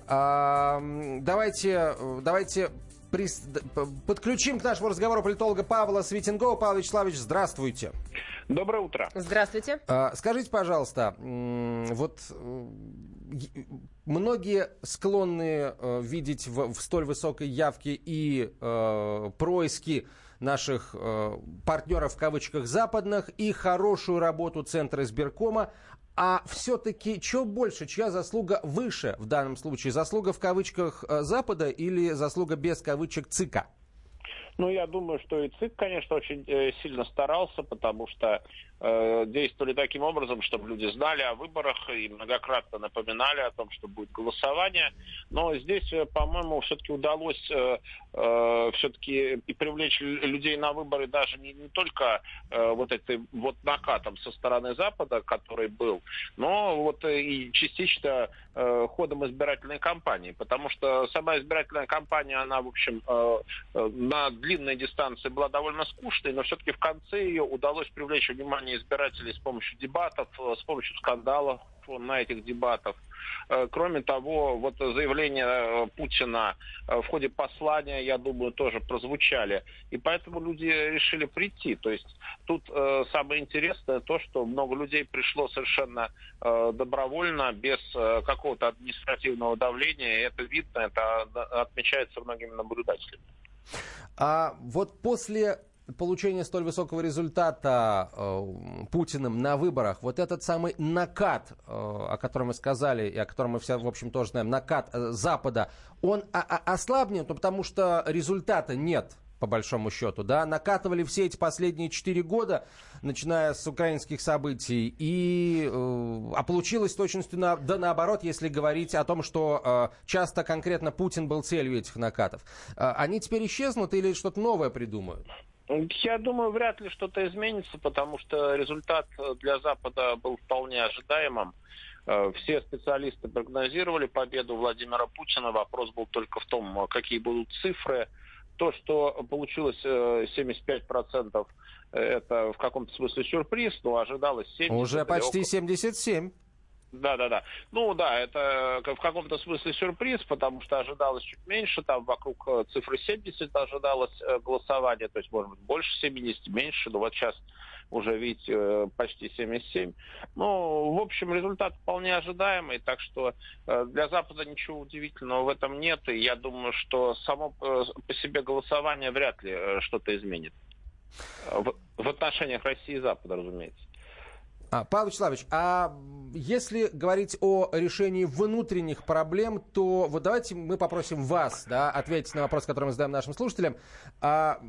А, Давайте, давайте прис- д- п- подключим к нашему разговору политолога Павла Светенкова. Павел Вячеславович, здравствуйте. Доброе утро. Здравствуйте. А, Скажите, пожалуйста, вот э, многие склонны э, видеть в, в столь высокой явке и э, происки наших э, партнеров в кавычках западных и хорошую работу Центра избиркома. А все-таки что больше, чья заслуга выше в данном случае? Заслуга в кавычках э, Запада или заслуга без кавычек ЦИКа? Ну, я думаю, что и ЦИК, конечно, очень э, сильно старался, потому что действовали таким образом, чтобы люди знали о выборах и многократно напоминали о том, что будет голосование. Но здесь, э, по-моему, все-таки удалось э, э, все-таки и привлечь людей на выборы даже не, не только э, вот этой вот накатом со стороны Запада, который был, но вот и частично э, ходом избирательной кампании, потому что сама избирательная кампания, она, в общем, э, э, на длинной дистанции была довольно скучной, но все-таки в конце ее удалось привлечь внимание избирателей с помощью дебатов, э, с помощью скандалов на этих дебатах. Э, кроме того, вот заявления э, Путина в ходе послания, я думаю, тоже прозвучали. И поэтому люди решили прийти. То есть тут самое интересное то, что много людей пришло совершенно добровольно, без какого-то административного давления. Это видно, это отмечается многими наблюдателями. А вот после получения столь высокого результата э, Путиным на выборах, вот этот самый накат, э, о котором мы сказали, и о котором мы все, в общем, тоже знаем, накат э, Запада, он ослабнет, ну, потому что результата нет по большому счету, да, накатывали все эти последние четыре года, начиная с украинских событий, и, э, а получилось точности на, да наоборот, если говорить о том, что э, часто конкретно Путин был целью этих накатов. Э, они теперь исчезнут или что-то новое придумают? Я думаю, вряд ли что-то изменится, потому что результат для Запада был вполне ожидаемым. Э, все специалисты прогнозировали победу Владимира Путина. Вопрос был только в том, какие будут цифры. То, что получилось 75%, э, это в каком-то смысле сюрприз, но ожидалось 70%. Уже почти 77%. Да, да, да. Ну да, это в каком-то смысле сюрприз, потому что ожидалось чуть меньше, там вокруг э, цифры 70 ожидалось э, голосование, то есть, может быть, больше 70, меньше, но вот сейчас уже, видите, э, почти 77. Ну, в общем, результат вполне ожидаемый, так что для Запада ничего удивительного в этом нет, и я думаю, что само по себе голосование вряд ли что-то изменит. В отношениях России и Запада, разумеется. А, Павел Вячеславович, а если говорить о решении внутренних проблем, то вот давайте мы попросим вас да, ответить на вопрос, который мы задаем нашим слушателям. А,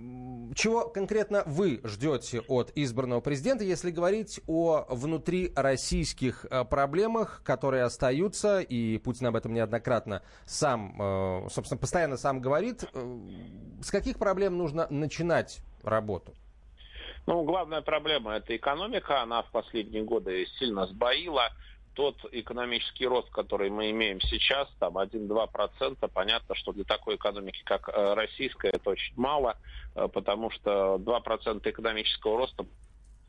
чего конкретно вы ждете от избранного президента, если говорить о внутрироссийских а, проблемах, которые остаются, и Путин об этом неоднократно сам, а, собственно, постоянно сам говорит. Э, с каких проблем нужно начинать работу? Ну, главная проблема – это экономика. Она в последние годы сильно сбоила. Тот экономический рост, который мы имеем сейчас, там 1-2%, понятно, что для такой экономики, как э, российская, это очень мало, э, потому что 2% экономического роста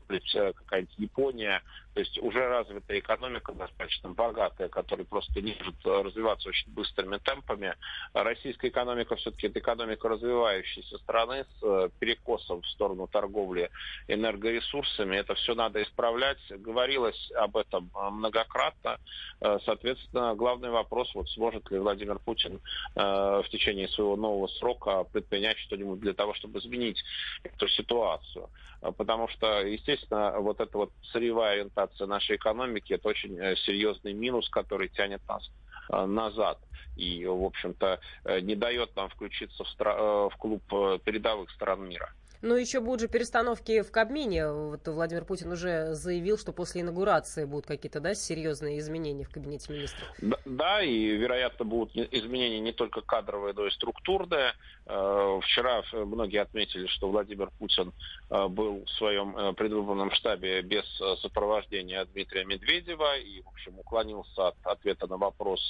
какая-нибудь Япония, то есть уже развитая экономика достаточно богатая, которая просто не может развиваться очень быстрыми темпами. Российская экономика все-таки это экономика развивающейся страны с э, перекосом в сторону торговли энергоресурсами. Это все надо исправлять. Говорилось об этом э, многократно. Э, соответственно, главный вопрос, вот сможет ли Владимир Путин в течение своего нового срока предпринять что-нибудь для того, чтобы изменить эту ситуацию. Потому что, естественно, вот эта вот сырьевая эксплуатация нашей экономики, это очень э, серьезный минус, который тянет нас э, назад и, в общем-то, э, не дает нам включиться в, стра- в клуб передовых стран мира. Ну, еще будут же перестановки в Кабмине. Вот Владимир Путин уже заявил, что после инаугурации будут какие-то, да, серьезные изменения в кабинете министров. Да, да, и, вероятно, будут изменения не только кадровые, но и структурные. Э, вчера многие отметили, что Владимир Путин э, был в своем э, предвыборном штабе без сопровождения Дмитрия Медведева и, в общем, уклонился от ответа на вопрос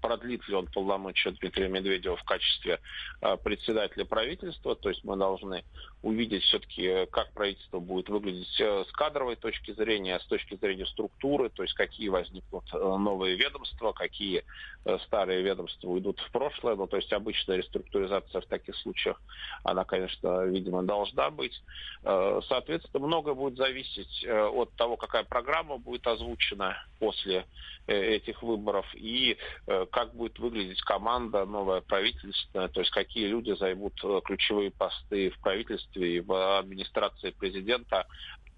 продлит ли он полномочия Дмитрия Медведева в качестве э, председателя правительства. То есть мы должны увидеть все-таки, как правительство будет выглядеть э, с кадровой точки зрения, с точки зрения структуры, то есть какие возникнут э, новые ведомства, какие старые ведомства уйдут в прошлое. Ну, то есть обычная реструктуризация в таких случаях, она, конечно, видимо, должна быть. Соответственно, многое будет зависеть от того, какая программа будет озвучена после этих выборов и как будет выглядеть команда новая правительственная, то есть какие люди займут э, ключевые посты в правительстве и в администрации президента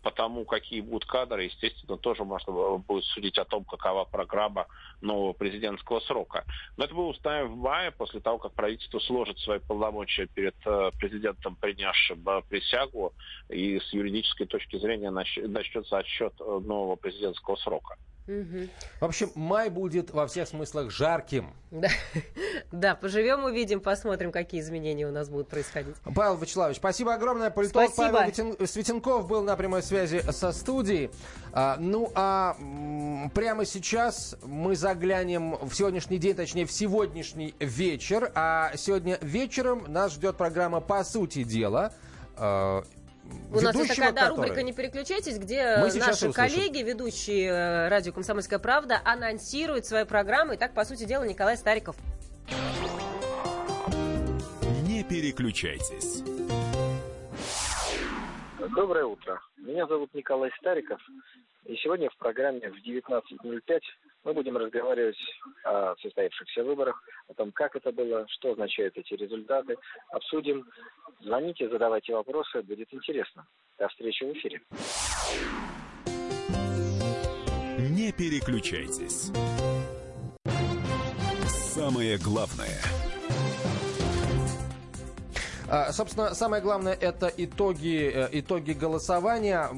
по тому, какие будут кадры, естественно, тоже можно будет судить о том, какова программа нового президентского срока. Но это мы узнаем в мае, после того, как правительство сложит свои полномочия перед э, президентом, принявшим э, присягу, и с юридической точки зрения начнется отсчет э, нового президентского срока. В общем, май будет во всех смыслах жарким. Да, да поживем, увидим, посмотрим, какие изменения у нас будут происходить. Павел Вячеславович, спасибо огромное. Политолог спасибо. Павел Светенков был на прямой связи со студией. А, ну, а прямо сейчас мы заглянем в сегодняшний день, точнее, в сегодняшний вечер. А сегодня вечером нас ждет программа «По сути дела». У нас есть такая да, рубрика «Не переключайтесь», где наши коллеги, ведущие э, радио «Комсомольская правда», анонсируют свои программы. И так, по сути дела, Николай Стариков. Не переключайтесь. Доброе утро. Меня зовут Николай Стариков. И сегодня в программе в 19.05 мы будем разговаривать о состоявшихся выборах, о том, как это было, что означают эти результаты. Обсудим. Звоните, задавайте вопросы, будет интересно. До встречи в эфире. Не переключайтесь. Самое главное – собственно, самое главное это итоги, э, итоги голосования.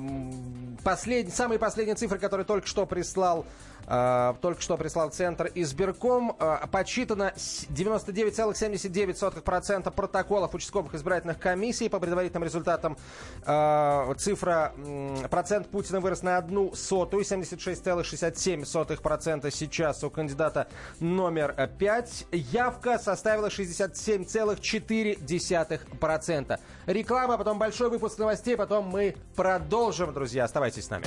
Послед... Самые последние цифры, которые только что прислал только что прислал Центр избирком. Э, подсчитано 99,79% протоколов участковых избирательных комиссий. По предварительным результатам э, цифра процент Путина вырос на одну сотую, 76,67% сейчас у кандидата номер 5. Явка составила 67,4%. Реклама, потом большой выпуск новостей, потом мы продолжим, друзья. Оставайтесь с нами.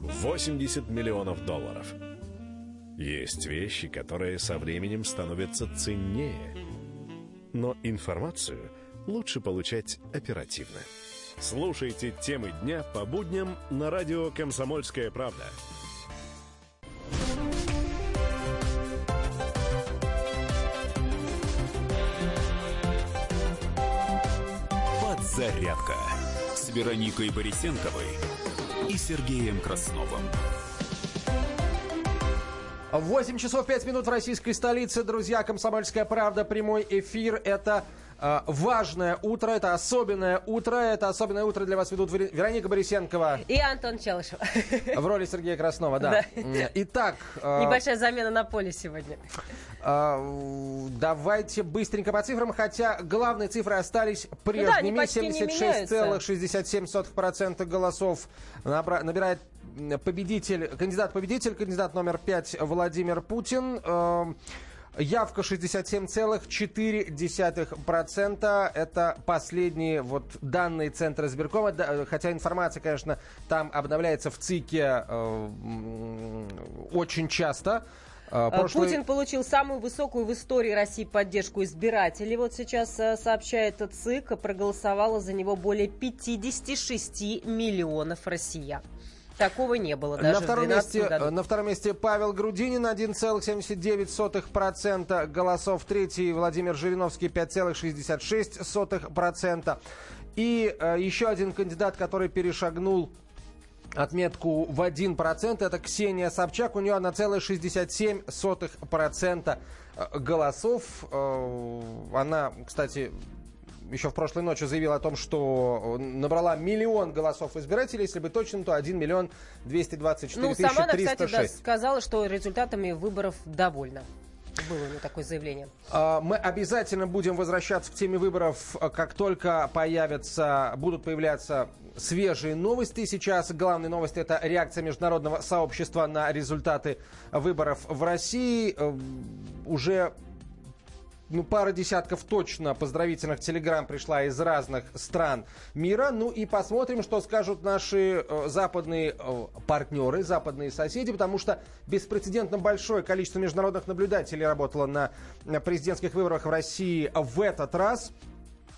80 миллионов долларов. Есть вещи, которые со временем становятся ценнее. Но информацию лучше получать оперативно. Слушайте темы дня по будням на радио «Комсомольская правда». Подзарядка с Вероникой Борисенковой и Сергеем Красновым. 8 часов 5 минут в российской столице. Друзья, «Комсомольская правда», прямой эфир. Это важное утро, это особенное утро. Это особенное утро для вас ведут Вероника Борисенкова. И Антон Челышев. В роли Сергея Краснова, да. да. Итак... Э, Небольшая замена на поле сегодня. Э, давайте быстренько по цифрам, хотя главные цифры остались прежними. Ну да, 76,67% голосов набирает победитель, кандидат-победитель, кандидат номер 5 Владимир Путин. Явка 67,4%. Это последние вот данные Центра избиркома. Хотя информация, конечно, там обновляется в ЦИКе э, очень часто. Э, прошлый... Путин получил самую высокую в истории России поддержку избирателей. Вот сейчас э, сообщает ЦИК, проголосовало за него более 56 миллионов россиян. Такого не было даже на втором, месте, году. на втором месте Павел Грудинин 1,79% голосов. Третий Владимир Жириновский 5,66%. И э, еще один кандидат, который перешагнул отметку в 1%, это Ксения Собчак. У нее 1,67% э, голосов. Э, она, кстати, еще в прошлой ночи заявила о том, что набрала миллион голосов избирателей. Если быть точным, то 1 миллион 224 ну, тысячи сама она, кстати, да, сказала, что результатами выборов довольна. Было у нее такое заявление. А, мы обязательно будем возвращаться к теме выборов, как только появятся, будут появляться свежие новости. Сейчас главная новость – это реакция международного сообщества на результаты выборов в России. Э, уже ну, пара десятков точно поздравительных телеграмм пришла из разных стран мира. Ну и посмотрим, что скажут наши э, западные э, партнеры, западные соседи, потому что беспрецедентно большое количество международных наблюдателей работало на, на президентских выборах в России в этот раз.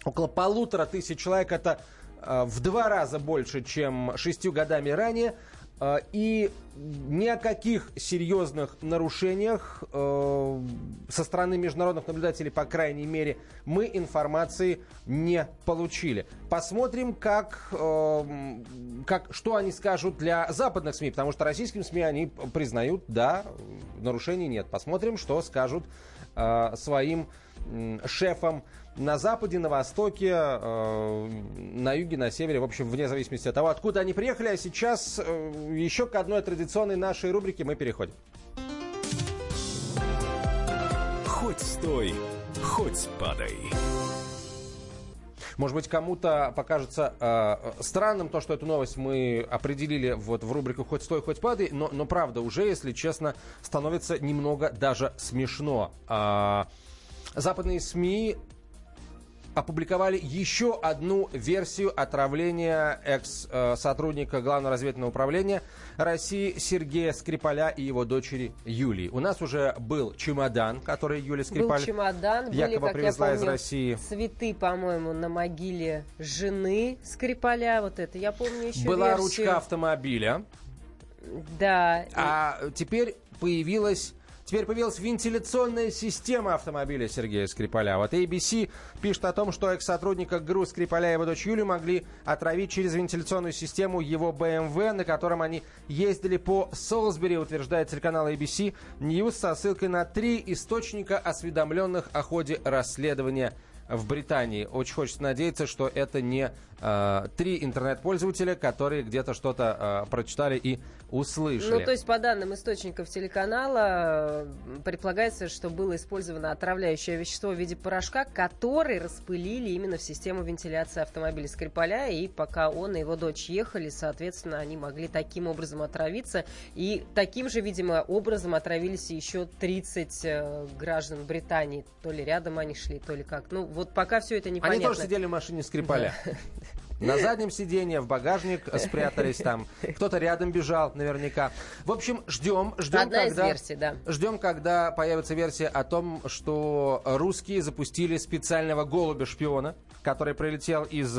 Около полутора тысяч человек это э, в два раза больше, чем шестью годами ранее. Э, и ни о каких серьезных нарушениях э, со стороны международных наблюдателей, по крайней мере, мы информации не получили. Посмотрим, как, э, как, что они скажут для западных СМИ, потому что российским СМИ они признают, да, нарушений нет. Посмотрим, что скажут э, своим шефам на западе, на востоке, э, на юге, на севере, в общем, вне зависимости от того, откуда они приехали. А сейчас э, еще к одной традиционной нашей рубрике мы переходим. Хоть стой, хоть падай. Может быть, кому-то покажется э, странным то, что эту новость мы определили вот в рубрику «Хоть стой, хоть падай», но, но правда уже, если честно, становится немного даже смешно. Э, западные СМИ опубликовали еще одну версию отравления экс-сотрудника Главного разведывательного управления России Сергея Скрипаля и его дочери Юлии. У нас уже был чемодан, который Юлия Скрипаль был чемодан, якобы были, привезла я помню, из России. Цветы, по-моему, на могиле жены Скрипаля. Вот это я помню еще Была версию. ручка автомобиля. Да. А теперь появилась Теперь появилась вентиляционная система автомобиля Сергея Скрипаля. Вот ABC пишет о том, что экс-сотрудника ГРУ Скрипаля и его дочь Юлю могли отравить через вентиляционную систему его BMW, на котором они ездили по Солсбери, утверждает телеканал ABC News со ссылкой на три источника, осведомленных о ходе расследования в Британии. Очень хочется надеяться, что это не э, три интернет-пользователя, которые где-то что-то э, прочитали и услышали. Ну, то есть, по данным источников телеканала, предполагается, что было использовано отравляющее вещество в виде порошка, который распылили именно в систему вентиляции автомобиля Скрипаля, и пока он и его дочь ехали, соответственно, они могли таким образом отравиться, и таким же, видимо, образом отравились еще 30 э, граждан Британии. То ли рядом они шли, то ли как. Ну, вот пока все это непонятно. Они тоже сидели в машине Скрипаля. На заднем сиденье, в багажник спрятались там. Кто-то рядом бежал, наверняка. В общем, ждем, ждем, Одна когда, версий, да. ждем, когда появится версия о том, что русские запустили специального голубя-шпиона, который прилетел из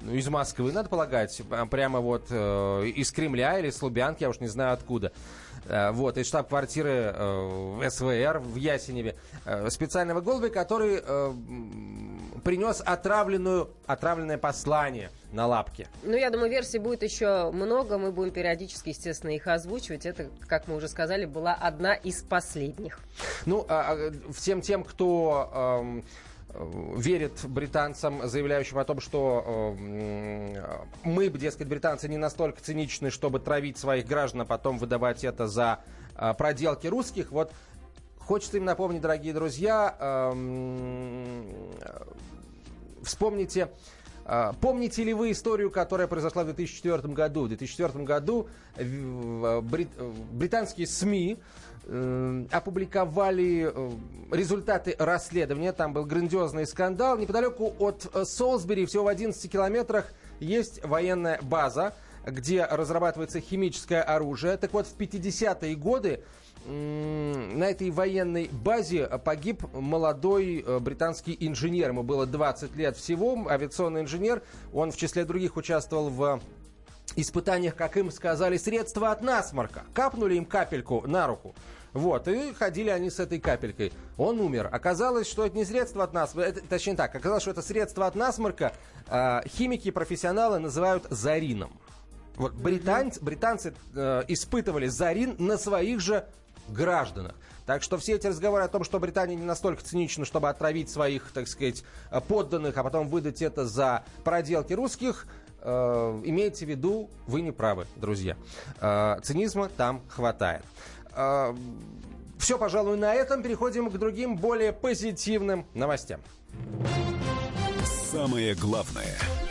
ну, из Москвы, надо полагать, прямо вот э, из Кремля или с Лубянки, я уж не знаю откуда. Э, вот, из штаб-квартиры э, СВР в Ясеневе. Э, специального голубя, который э, принес отравленную, отравленное послание на лапке. Ну, я думаю, версий будет еще много. Мы будем периодически, естественно, их озвучивать. Это, как мы уже сказали, была одна из последних. Ну, а, а, всем тем, кто... Эм, верит британцам, заявляющим о том, что э, мы, дескать, британцы не настолько циничны, чтобы травить своих граждан, а потом выдавать это за э, проделки русских. Вот хочется им напомнить, дорогие друзья, э, вспомните, э, помните ли вы историю, которая произошла в 2004 году? В 2004 году брит, британские СМИ э, опубликовали э, результаты расследования. Там был грандиозный скандал. Неподалеку от э, Солсбери, всего в 11 километрах, есть военная база, где разрабатывается химическое оружие. Так вот, в 50-е годы на этой военной базе погиб молодой британский инженер. Ему было 20 лет всего, авиационный инженер. Он в числе других участвовал в испытаниях, как им сказали, средства от насморка. Капнули им капельку на руку. Вот, и ходили они с этой капелькой. Он умер. Оказалось, что это не средство от насморка, это, точнее так, оказалось, что это средство от насморка э, химики и профессионалы называют зарином. Вот британцы, британцы э, испытывали зарин на своих же гражданах. Так что все эти разговоры о том, что Британия не настолько цинична, чтобы отравить своих, так сказать, подданных, а потом выдать это за проделки русских, э, имейте в виду, вы не правы, друзья. Э, цинизма там хватает. Э, все, пожалуй, на этом. Переходим к другим, более позитивным новостям. Самое главное –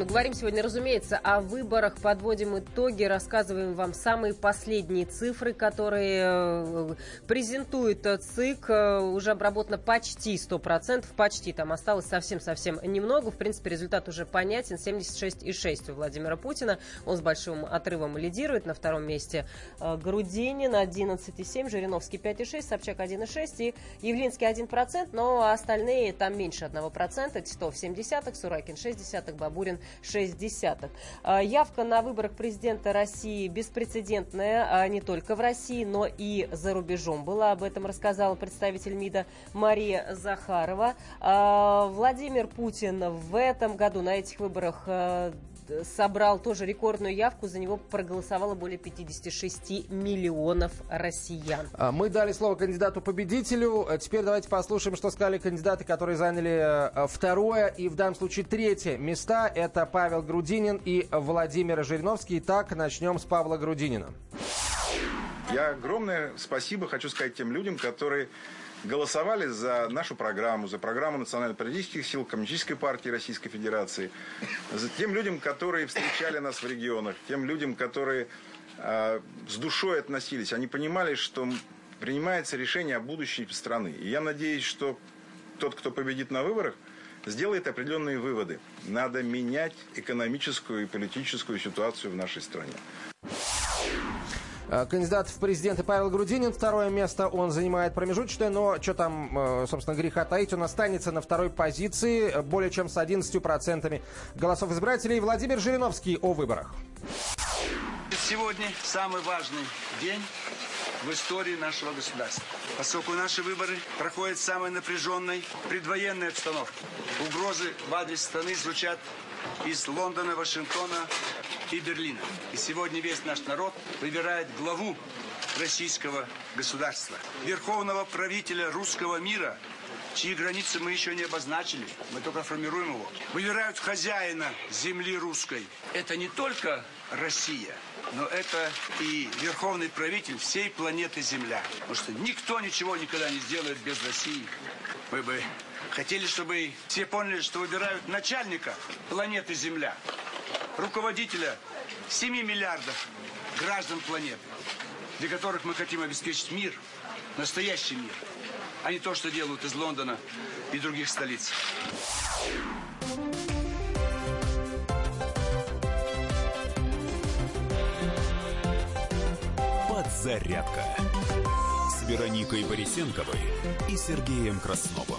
Но говорим сегодня, разумеется, о выборах, подводим итоги, рассказываем вам самые последние цифры, которые э, презентует ЦИК. Э, уже обработано почти 100%, почти там осталось совсем-совсем немного. В принципе, результат уже понятен. 76,6 у Владимира Путина. Он с большим отрывом лидирует. На втором месте э, Грудинин 11,7, Жириновский 5,6, Собчак 1,6 и Явлинский 1%, но остальные там меньше 1%. Титов 7 Суракин 6 Бабурин 6 десятых. А, явка на выборах президента России беспрецедентная а, не только в России, но и за рубежом была. Об этом рассказала представитель МИДа Мария Захарова. А, Владимир Путин в этом году на этих выборах собрал тоже рекордную явку. За него проголосовало более 56 миллионов россиян. А, мы дали слово кандидату-победителю. А теперь давайте послушаем, что сказали кандидаты, которые заняли э, второе и в данном случае третье места. Это Павел Грудинин и Владимир Жириновский. Итак, начнем с Павла Грудинина. Я огромное спасибо хочу сказать тем людям, которые голосовали за нашу программу, за программу национально-политических сил Коммунистической партии Российской Федерации, за тем людям, которые встречали нас в регионах, тем людям, которые э, с душой относились. Они понимали, что принимается решение о будущей страны. И я надеюсь, что тот, кто победит на выборах, сделает определенные выводы. Надо менять экономическую и политическую ситуацию в нашей стране. Э, кандидат в президенты Павел Грудинин. Второе место он занимает промежуточное, но что там, э, собственно, греха таить, он останется на второй позиции э, более чем с 11% голосов избирателей. Владимир Жириновский о выборах. Сегодня самый важный день в истории нашего государства. Поскольку наши выборы проходят в самой напряженной предвоенной обстановке. Угрозы в адрес страны звучат из Лондона, Вашингтона и Берлина. И сегодня весь наш народ выбирает главу российского государства, верховного правителя русского мира, чьи границы мы еще не обозначили, мы только формируем его. Выбирают хозяина земли русской. Это не только Россия, но это и верховный правитель всей планеты Земля. Потому что никто ничего никогда не сделает без России. Мы бы хотели, чтобы все поняли, что выбирают начальника планеты Земля, руководителя 7 миллиардов граждан планеты, для которых мы хотим обеспечить мир, настоящий мир, а не то, что делают из Лондона и других столиц. Подзарядка с Вероникой Борисенковой и Сергеем Красновым.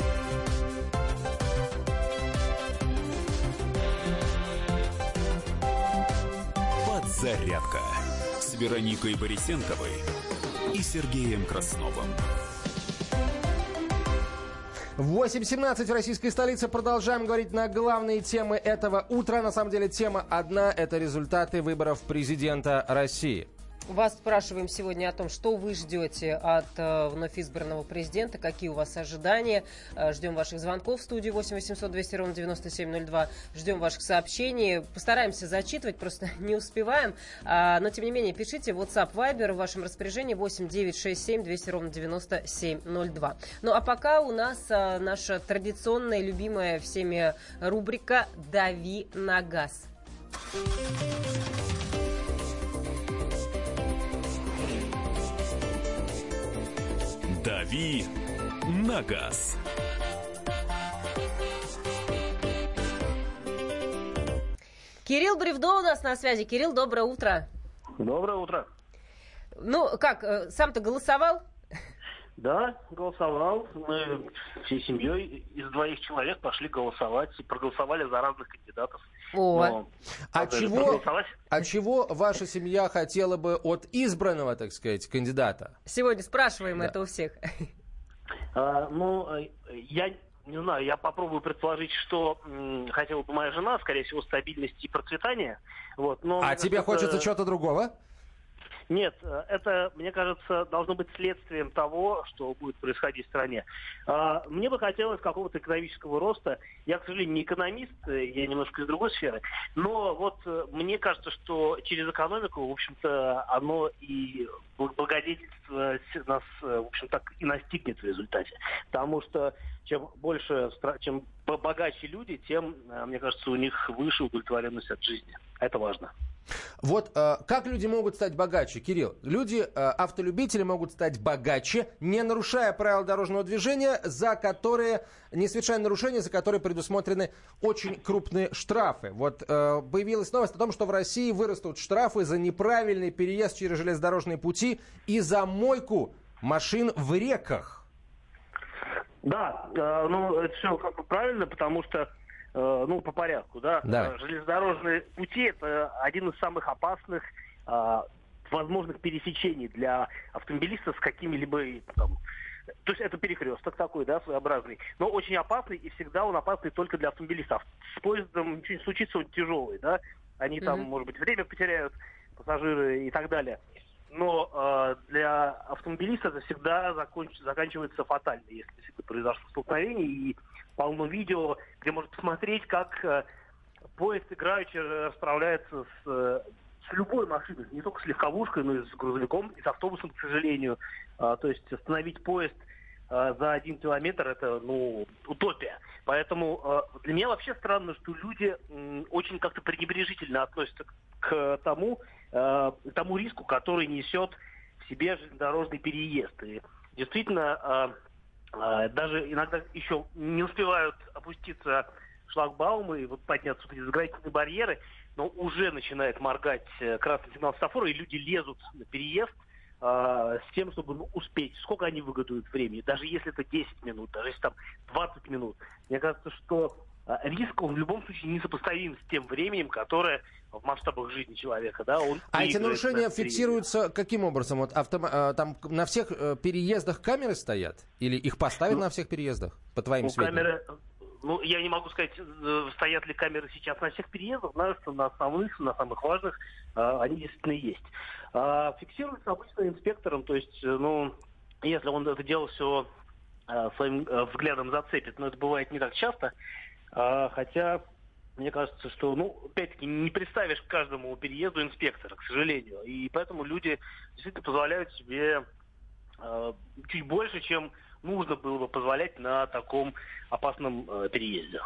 «Зарядка» с Вероникой Борисенковой и Сергеем Красновым. 8.17 в российской столице. Продолжаем говорить на главные темы этого утра. На самом деле тема одна – это результаты выборов президента России. Вас спрашиваем сегодня о том, что вы ждете от э, вновь избранного президента, какие у вас ожидания. Э, ждем ваших звонков в студию 8 800 200 ровно 9702. Ждем ваших сообщений. Постараемся зачитывать, просто не успеваем. А, но, тем не менее, пишите WhatsApp Viber в вашем распоряжении 8 967 200 ровно 9702. Ну, а пока у нас а, наша традиционная, любимая всеми рубрика «Дави на газ». «Дави на газ». Кирилл Бревдо у нас на связи. Кирилл, доброе утро. Доброе утро. Ну, как, э, сам-то голосовал? Да, голосовал. Мы всей семьей из двоих человек пошли голосовать и проголосовали за разных кандидатов. О. а, чего, а чего ваша семья хотела бы от избранного, так сказать, кандидата? Сегодня спрашиваем да. это у всех. А, ну, я не знаю, я попробую предположить, что м, хотела бы моя жена, скорее всего, стабильности и процветания. Вот, но А тебе кажется, хочется чего-то другого? Нет, э, это, мне кажется, должно быть следствием того, что будет происходить в стране. А, Мне бы хотелось какого-то экономического роста. Я, к сожалению, не экономист, э, я немножко из другой сферы. Но вот э, мне кажется, что через экономику, в общем-то, оно и бл- благодетельство нас, в общем, так и настигнет в результате. Потому что чем больше, чем богаче люди, тем, э, мне кажется, у них выше удовлетворенность от жизни. Это важно. Вот э, как люди могут стать богаче, Кирилл? Люди, э, автолюбители могут стать богаче, не нарушая правила дорожного движения, за которые, не совершая нарушения, за которые предусмотрены очень крупные штрафы. Вот появилась новость о том, что в России вырастут штрафы за неправильный переезд через железнодорожные пути и за мойку машин в реках. Да, э, ну это все как бы правильно, потому что, э, ну, по порядку, да. Да. Э, Железнодорожные пути это один из самых опасных э, возможных пересечений для автомобилиста с какими-либо там, то есть это перекресток такой, да, своеобразный, но очень опасный, и всегда он опасный только для автомобилистов. С поездом ничего не случится, он тяжелый, да, они там, Мгм. может быть, время потеряют, пассажиры и так далее. Но э, для автомобилиста это всегда законч- заканчивается фатально, если произошло столкновение, и полно видео, где можно посмотреть, как э, поезд играючи расправляется с, э, с любой машиной, не только с легковушкой, но и с грузовиком, и с автобусом, к сожалению. А, то есть остановить поезд а, за один километр это, ну, утопия. Поэтому а, для меня вообще странно, что люди м, очень как-то пренебрежительно относятся к- к тому, к тому риску, который несет в себе железнодорожный переезд. И действительно, а, а, даже иногда еще не успевают опуститься шлагбаумы и вот подняться вот эти заградительные барьеры, но уже начинает моргать э, красный сигнал светофора, и люди лезут на переезд а, с тем, чтобы ну, успеть. Сколько они выгодуют времени? Даже если это 10 минут, даже если там 20 минут. Мне кажется, что риск, он в любом случае несопоставим с тем временем, которое в масштабах жизни человека, да, он А эти нарушения фиксируются каким образом? Вот автома- э, там на всех э, переездах камеры стоят? Или их поставят на всех переездах, по твоим Ну, сведениям? камеры, ну, я не могу сказать, э, стоят ли камеры сейчас на всех переездах, знаю, что на основных, на самых важных э, они действительно есть. А, Фиксируется обычно инспектором, то есть, э, ну, если он это дело все своим э, взглядом зацепит, но это бывает не так часто, А, хотя мне кажется, что, ну, опять-таки, не представишь к каждому переезду инспектора, к сожалению. И поэтому люди действительно позволяют себе э, чуть больше, чем нужно было бы позволять на таком опасном э, переезде.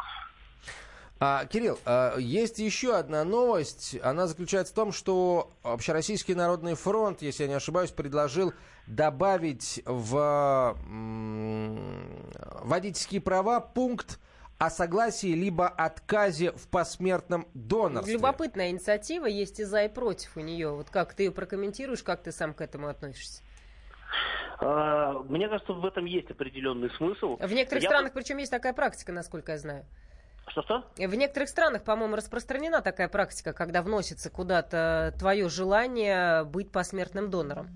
А, Кирилл, а, есть еще одна новость. Она заключается в том, что Общероссийский народный фронт, если я не ошибаюсь, предложил добавить в м, водительские права пункт о согласии либо отказе в посмертном донорстве. Любопытная инициатива, есть и за, и против у нее. Вот как ты ее прокомментируешь, как ты сам к этому относишься? А, Мне кажется, в этом есть определенный смысл. В некоторых Я странах, причем есть такая практика, насколько я знаю. Что-что? В некоторых странах, по-моему, распространена такая практика, когда вносится куда-то твое желание быть посмертным донором.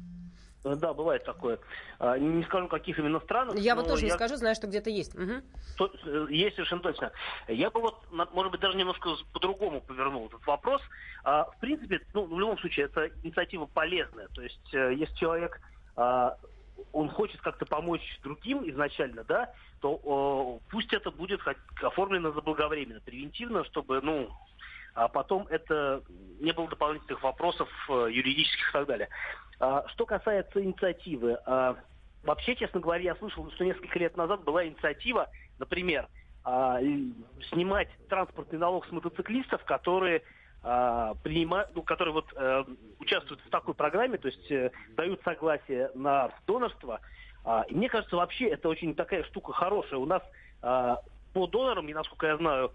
Э, Да, бывает такое. А, Не скажу, каких именно странах. Я вот тоже не я- скажу, знаю, что где-то есть. Э, Есть совершенно точно. Я бы вот, может быть, даже немножко по-другому повернул этот вопрос. А, В принципе, ну, в любом случае, это инициатива полезная. То есть, э, если человек, а, он хочет как-то помочь другим изначально, да, то пусть это будет оформлено заблаговременно, превентивно, чтобы, ну, а потом это не было дополнительных вопросов э, юридических и так далее. А, Что касается инициативы, а, вообще, честно говоря, я слышал, что несколько лет назад была инициатива, например, а, снимать транспортный налог с мотоциклистов, которые принимают, ну, которые вот э, участвуют в такой программе, то есть э, дают согласие на донорство. И мне кажется, вообще это очень такая штука хорошая. У нас по донорам, и насколько я знаю,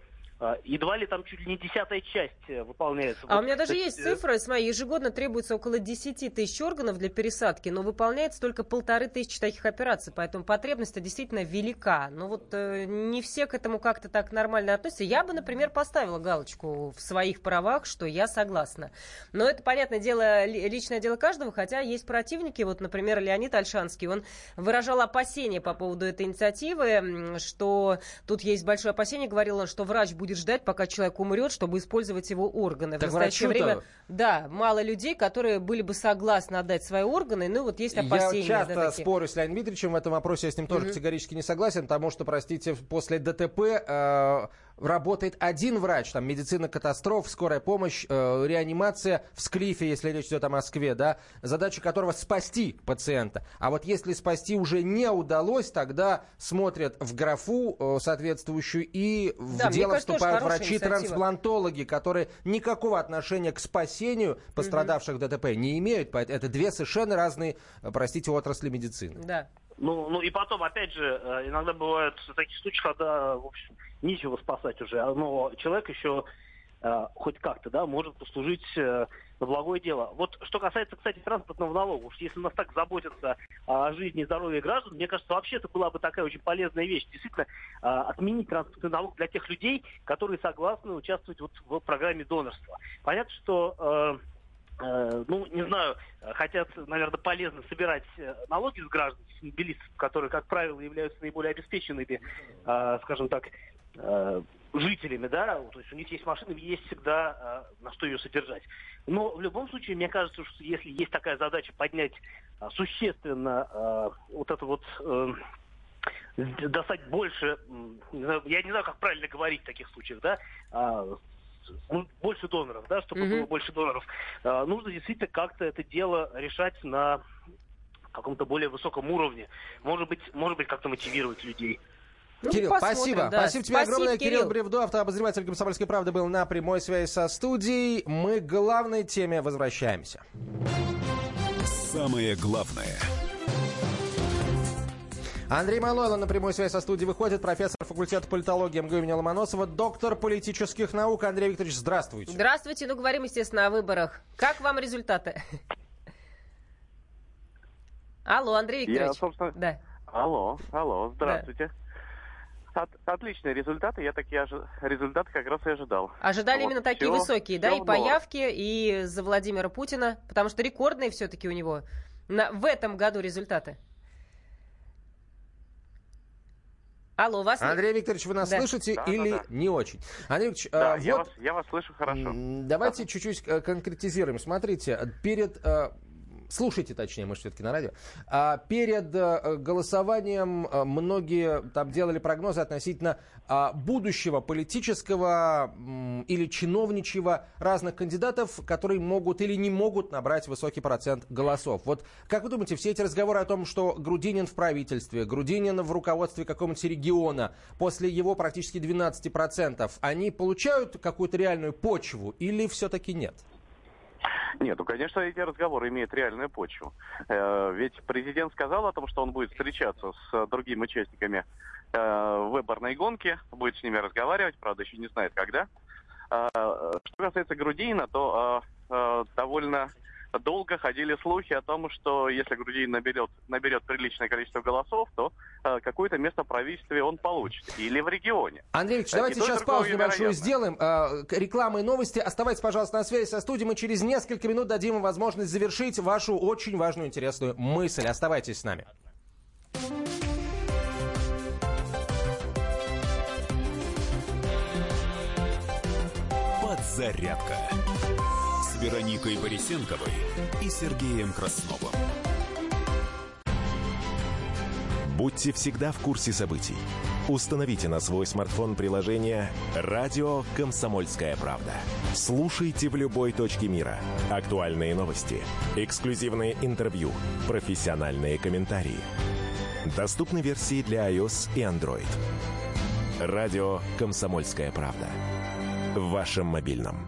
едва ли там чуть ли не десятая часть э, выполняется. А Вот, у меня даже то есть э, цифра, смотри, ежегодно требуется около 10 тысяч органов для пересадки, но выполняется только полторы тысячи таких операций, поэтому потребность действительно велика. Но вот э, не все к этому как-то так нормально относятся. Я бы, например, поставила галочку в своих правах, что я согласна. Но это, понятное дело, ли- личное дело каждого, хотя есть противники. Вот, например, Леонид Альшанский, он выражал опасения по поводу этой инициативы, что тут есть большое опасение, говорил он, что врач будет ждать, пока человек умрет, чтобы использовать его органы. Так в настоящее время, да, мало людей, которые были бы согласны отдать свои органы, ну вот есть опасения. Я часто да, такие. спорю с Леонидом Дмитриевичем в этом вопросе, я с ним тоже Мгм. категорически не согласен, потому что, простите, после ДТП э, работает один врач, там медицина катастроф, скорая помощь, э, реанимация в Склифе, если речь идет о Москве, да, задача которого спасти пациента. А вот если спасти уже не удалось, тогда смотрят в графу э, соответствующую и в Да, мне дело кажется, вступают врачи-трансплантологи, которые никакого отношения к спасению пострадавших в ДТП не имеют. Поэт- Это две совершенно разные, э, простите, отрасли медицины. Да. Ну, ну и потом, опять же, э, иногда бывают такие случаи, когда, в общем, нечего спасать уже, а, но человек еще э, хоть как-то, да, может послужить э, на благое дело. Вот что касается, кстати, транспортного налога, уж если нас так заботятся о жизни и здоровье граждан, мне кажется, вообще это была бы такая очень полезная вещь. Действительно, э, отменить транспортный налог для тех людей, которые согласны участвовать вот в программе донорства. Понятно, что ну, не знаю, хотят, наверное, полезно собирать налоги с граждан, с которые, как правило, являются наиболее обеспеченными, скажем так, жителями, да, то есть у них есть машина, есть всегда э, на что ее содержать. Но в любом случае, мне кажется, что если есть такая задача поднять э, существенно э, вот это вот э, достать больше, не знаю, я не знаю, как правильно говорить в таких случаях, да, ну, больше доноров, да, чтобы Мгм. было больше доноров, а, нужно действительно как-то это дело решать на каком-то более высоком уровне. Может быть, может быть, как-то мотивировать людей. Ну, Кирилл, посмотрим, спасибо. да. Спасибо тебе Спасибо, огромное. Кирилл Кирилл. Бревдо, автообозреватель «Комсомольской правды» был на прямой связи со студией. Мы к главной теме возвращаемся. Самое главное – Андрей Малойло на прямой связи со студией выходит, профессор факультета политологии МГУ имени Ломоносова, доктор политических наук. Андрей Викторович, здравствуйте. Здравствуйте, ну говорим, естественно, о выборах. Как вам результаты? Алло, Андрей Я, Викторович. собственно... Да. Алло, алло, здравствуйте. От- отличные результаты, я такие ожи- результаты как раз и ожидал. Ожидали Вот, именно такие высокие, да, и по явке, и за Владимира Путина, потому что рекордные все-таки у него на, в этом году результаты. Алло, вас нет? Андрей Викторович, вы нас Да. слышите Да, да, или да. не очень? Андрей Викторович, Да, а, я, вот вас, я вас слышу хорошо. Давайте чуть-чуть э, конкретизируем. Смотрите, перед... Слушайте, точнее, мы же все-таки на радио. А перед э, голосованием э, многие там делали прогнозы относительно а, будущего политического или чиновничьего разных кандидатов, которые могут или не могут набрать высокий процент голосов. Вот как вы думаете, все эти разговоры о том, что Грудинин в правительстве, Грудинин в руководстве какого-нибудь региона, после его практически 12%, они получают какую-то реальную почву или все-таки нет? Нет, ну, конечно, эти разговоры имеют реальную почву. Э, ведь президент сказал о том, что он будет встречаться с э, другими участниками э, выборной гонки, будет с ними разговаривать, правда, еще не знает когда. Э, что касается Грудинина, то э, э, довольно долго ходили слухи о том, что если Грудинин наберет, наберет приличное количество голосов, то э, какое-то место в правительстве он получит. Или в регионе. Андрей Э, давайте сейчас паузу небольшую сделаем. Э, Реклама и новости. Оставайтесь, пожалуйста, на связи со студией. Мы через несколько минут дадим вам возможность завершить вашу очень важную, интересную мысль. Оставайтесь с нами. «Подзарядка» Вероникой Борисенковой и Сергеем Красновым. Будьте всегда в курсе событий. Установите на свой смартфон приложение «Радио Комсомольская правда». Слушайте в любой точке мира. Актуальные новости, эксклюзивные интервью, профессиональные комментарии. Доступны версии для iOS и Android. «Радио Комсомольская правда». В вашем мобильном.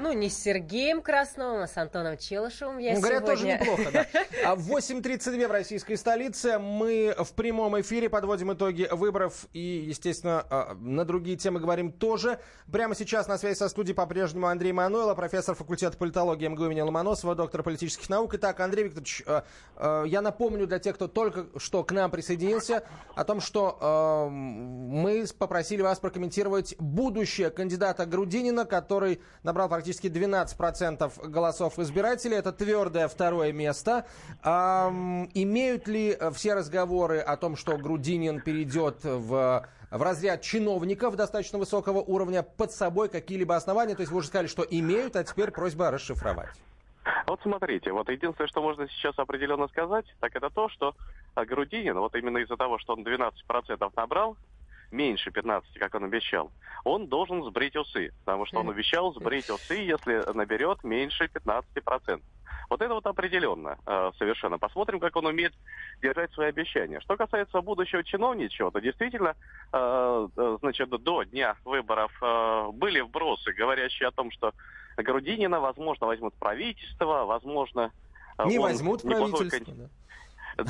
Ну, не с Сергеем Красновым, а с Антоном Челышевым я ну, Говорят, тоже сегодня. неплохо, да. А в 8.32 в российской столице мы в прямом эфире подводим итоги выборов и, естественно, а, на другие темы говорим тоже. Прямо сейчас на связи со студией по-прежнему Андрей Мануэлов, профессор факультета политологии МГУ имени Ломоносова, доктор политических наук. Итак, Андрей Викторович, а, я напомню для тех, кто только что к нам присоединился, о том, что мы попросили вас прокомментировать будущее кандидата Грудинина, который набрал практически практически 12% голосов избирателей. Это твердое второе место. Эм, имеют ли все разговоры о том, что Грудинин перейдет в в разряд чиновников достаточно высокого уровня под собой какие-либо основания? То есть вы уже сказали, что имеют, а теперь просьба расшифровать. Вот смотрите, вот единственное, что можно сейчас определенно сказать, так это то, что Грудинин, вот именно из-за того, что он 12% набрал, меньше 15, как он обещал, он должен сбрить усы, потому что он обещал сбрить усы, если наберет меньше 15%. Вот это вот определенно э, совершенно. Посмотрим, как он умеет держать свои обещания. Что касается будущего чиновничего, то действительно, э, э, значит, до дня выборов э, были вбросы, говорящие о том, что Грудинина, возможно, возьмут правительство, возможно... Не возьмут правительство, да.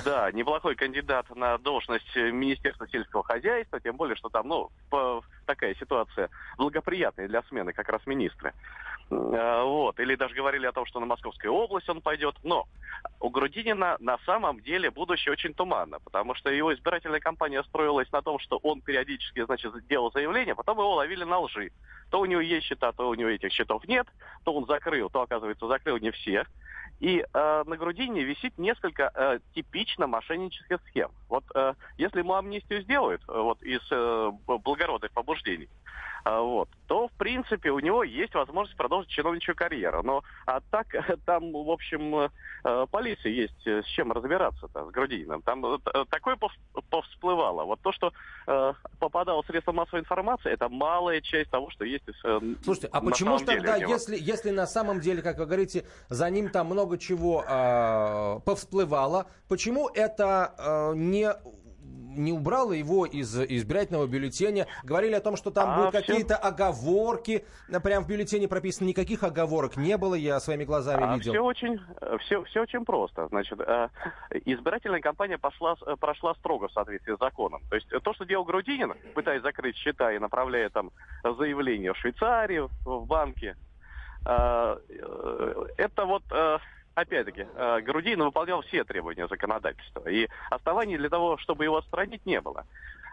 Да, неплохой кандидат на должность Министерства сельского хозяйства, тем более, что там, ну, по, такая ситуация благоприятная для смены как раз министра. А, вот. Или даже говорили о том, что на Московскую область он пойдет. Но у Грудинина на самом деле будущее очень туманно, потому что его избирательная кампания строилась на том, что он периодически, значит, делал заявление, потом его ловили на лжи. То у него есть счета, то у него этих счетов нет, то он закрыл, то, оказывается, закрыл не все. И э, на грудине висит несколько э, типично мошеннических схем. Вот э, если ему амнистию сделают э, вот из э, благородных побуждений, вот, то в принципе у него есть возможность продолжить чиновничью карьеру. Но а так там, в общем, э, полиции есть э, с чем разбираться-то, с Грудининым. Там э, такое повсплывало. Вот то, что э, попадало в средства массовой информации, это малая часть того, что есть. Э, Слушайте, а почему же тогда, если, если на самом деле, как вы говорите, за ним там много много чего э, повсплывало. Почему это э, не не убрало его из избирательного бюллетеня. Говорили о том, что там а, будут какие-то оговорки. Прям в бюллетене прописано, никаких оговорок не было, я своими глазами а, видел. Все очень, все, все очень просто. Значит, э, избирательная кампания пошла, прошла строго в соответствии с законом. То есть то, что делал Грудинин, пытаясь закрыть счета и направляя там заявление в Швейцарию, в банки, э, э, это вот опять-таки, э, Грудинин выполнял все требования законодательства. И оснований для того, чтобы его отстранить, не было.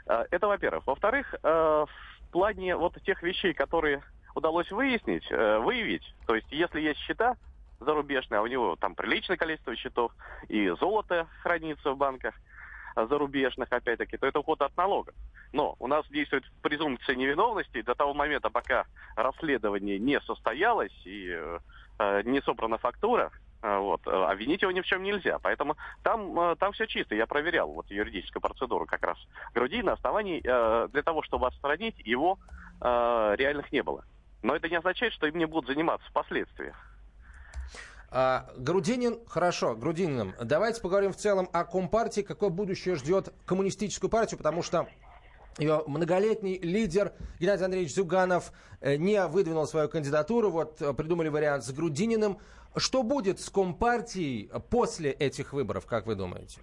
Э, это, во-первых. Во-вторых, э, в плане вот тех вещей, которые удалось выяснить, выявить, то есть если есть счета зарубежные, а у него там приличное количество счетов, и золото хранится в банках зарубежных, опять-таки, то это уход от налогов. Но у нас действует презумпция невиновности до того момента, пока расследование не состоялось и э, не собрана фактура, вот. А обвинить его ни в чем нельзя. Поэтому там, э, там все чисто. Я проверял вот юридическую процедуру как раз Грудинина. Оснований э, для того, чтобы отстранить его, э, реальных не было. Но это не означает, что им не будут заниматься впоследствии. А, Грудинин, хорошо, Грудининым. Давайте поговорим в целом о Компартии. Какое будущее ждет коммунистическую партию, потому что ее многолетний лидер Геннадий Андреевич Зюганов не выдвинул свою кандидатуру. Вот придумали вариант с Грудининым. Что будет с Компартией после этих выборов, как вы думаете?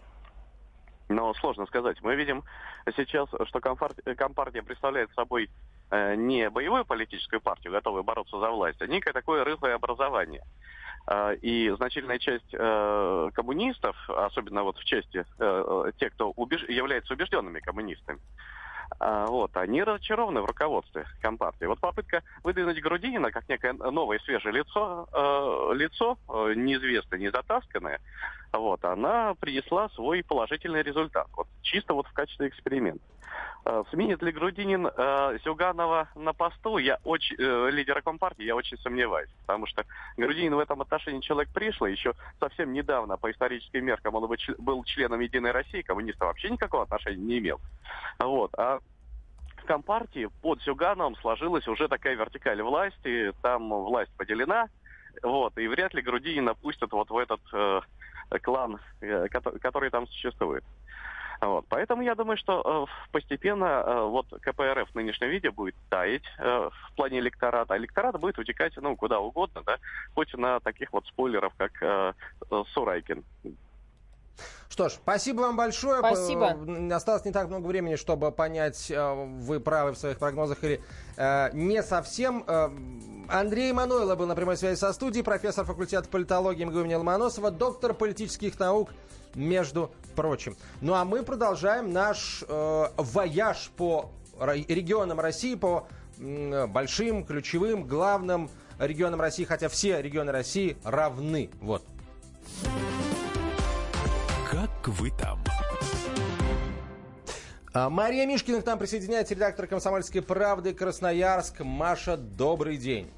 Ну, сложно сказать. Мы видим сейчас, что Компартия представляет собой э, не боевую политическую партию, готовую бороться за власть, а некое такое рыхлое образование. Э, и значительная часть э, коммунистов, особенно вот в части тех, кто убеж... является убежденными коммунистами, вот, они разочарованы в руководстве Компартии. Вот попытка выдвинуть Грудинина как некое новое свежее лицо, э, лицо э, неизвестное, незатасканное, вот, она принесла свой положительный результат. Вот, чисто вот в качестве эксперимента. Э, сменит ли Грудинин э, Зюганова на посту, я очень, э, лидера Компартии, я очень сомневаюсь. Потому что Грудинин в этом отношении человек пришлый. Еще совсем недавно, по историческим меркам, он был членом Единой России, коммуниста вообще никакого отношения не имел. Вот. А в Компартии под Зюгановым сложилась уже такая вертикаль власти, там власть поделена, вот, и вряд ли Грудинина пустят вот в этот э, клан, э, который, который там существует. Вот. Поэтому я думаю, что э, постепенно э, вот КПРФ в нынешнем виде будет таять э, в плане электората. А электорат будет утекать ну, куда угодно, да, хоть на таких вот спойлеров, как э, э Сурайкин. Что ж, спасибо вам большое. Спасибо. Осталось не так много времени, чтобы понять, э, вы правы в своих прогнозах или э, не совсем. Э, Андрей Манойло был на прямой связи со студией, профессор факультета политологии МГУ имени Ломоносова, доктор политических наук, между прочим. Ну а мы продолжаем наш э, вояж по регионам России, по э, большим, ключевым, главным регионам России, хотя все регионы России равны. Вот. Как вы там? А, Мария Мишкина к нам присоединяется, редактор «Комсомольской правды» Красноярск. Маша, добрый день.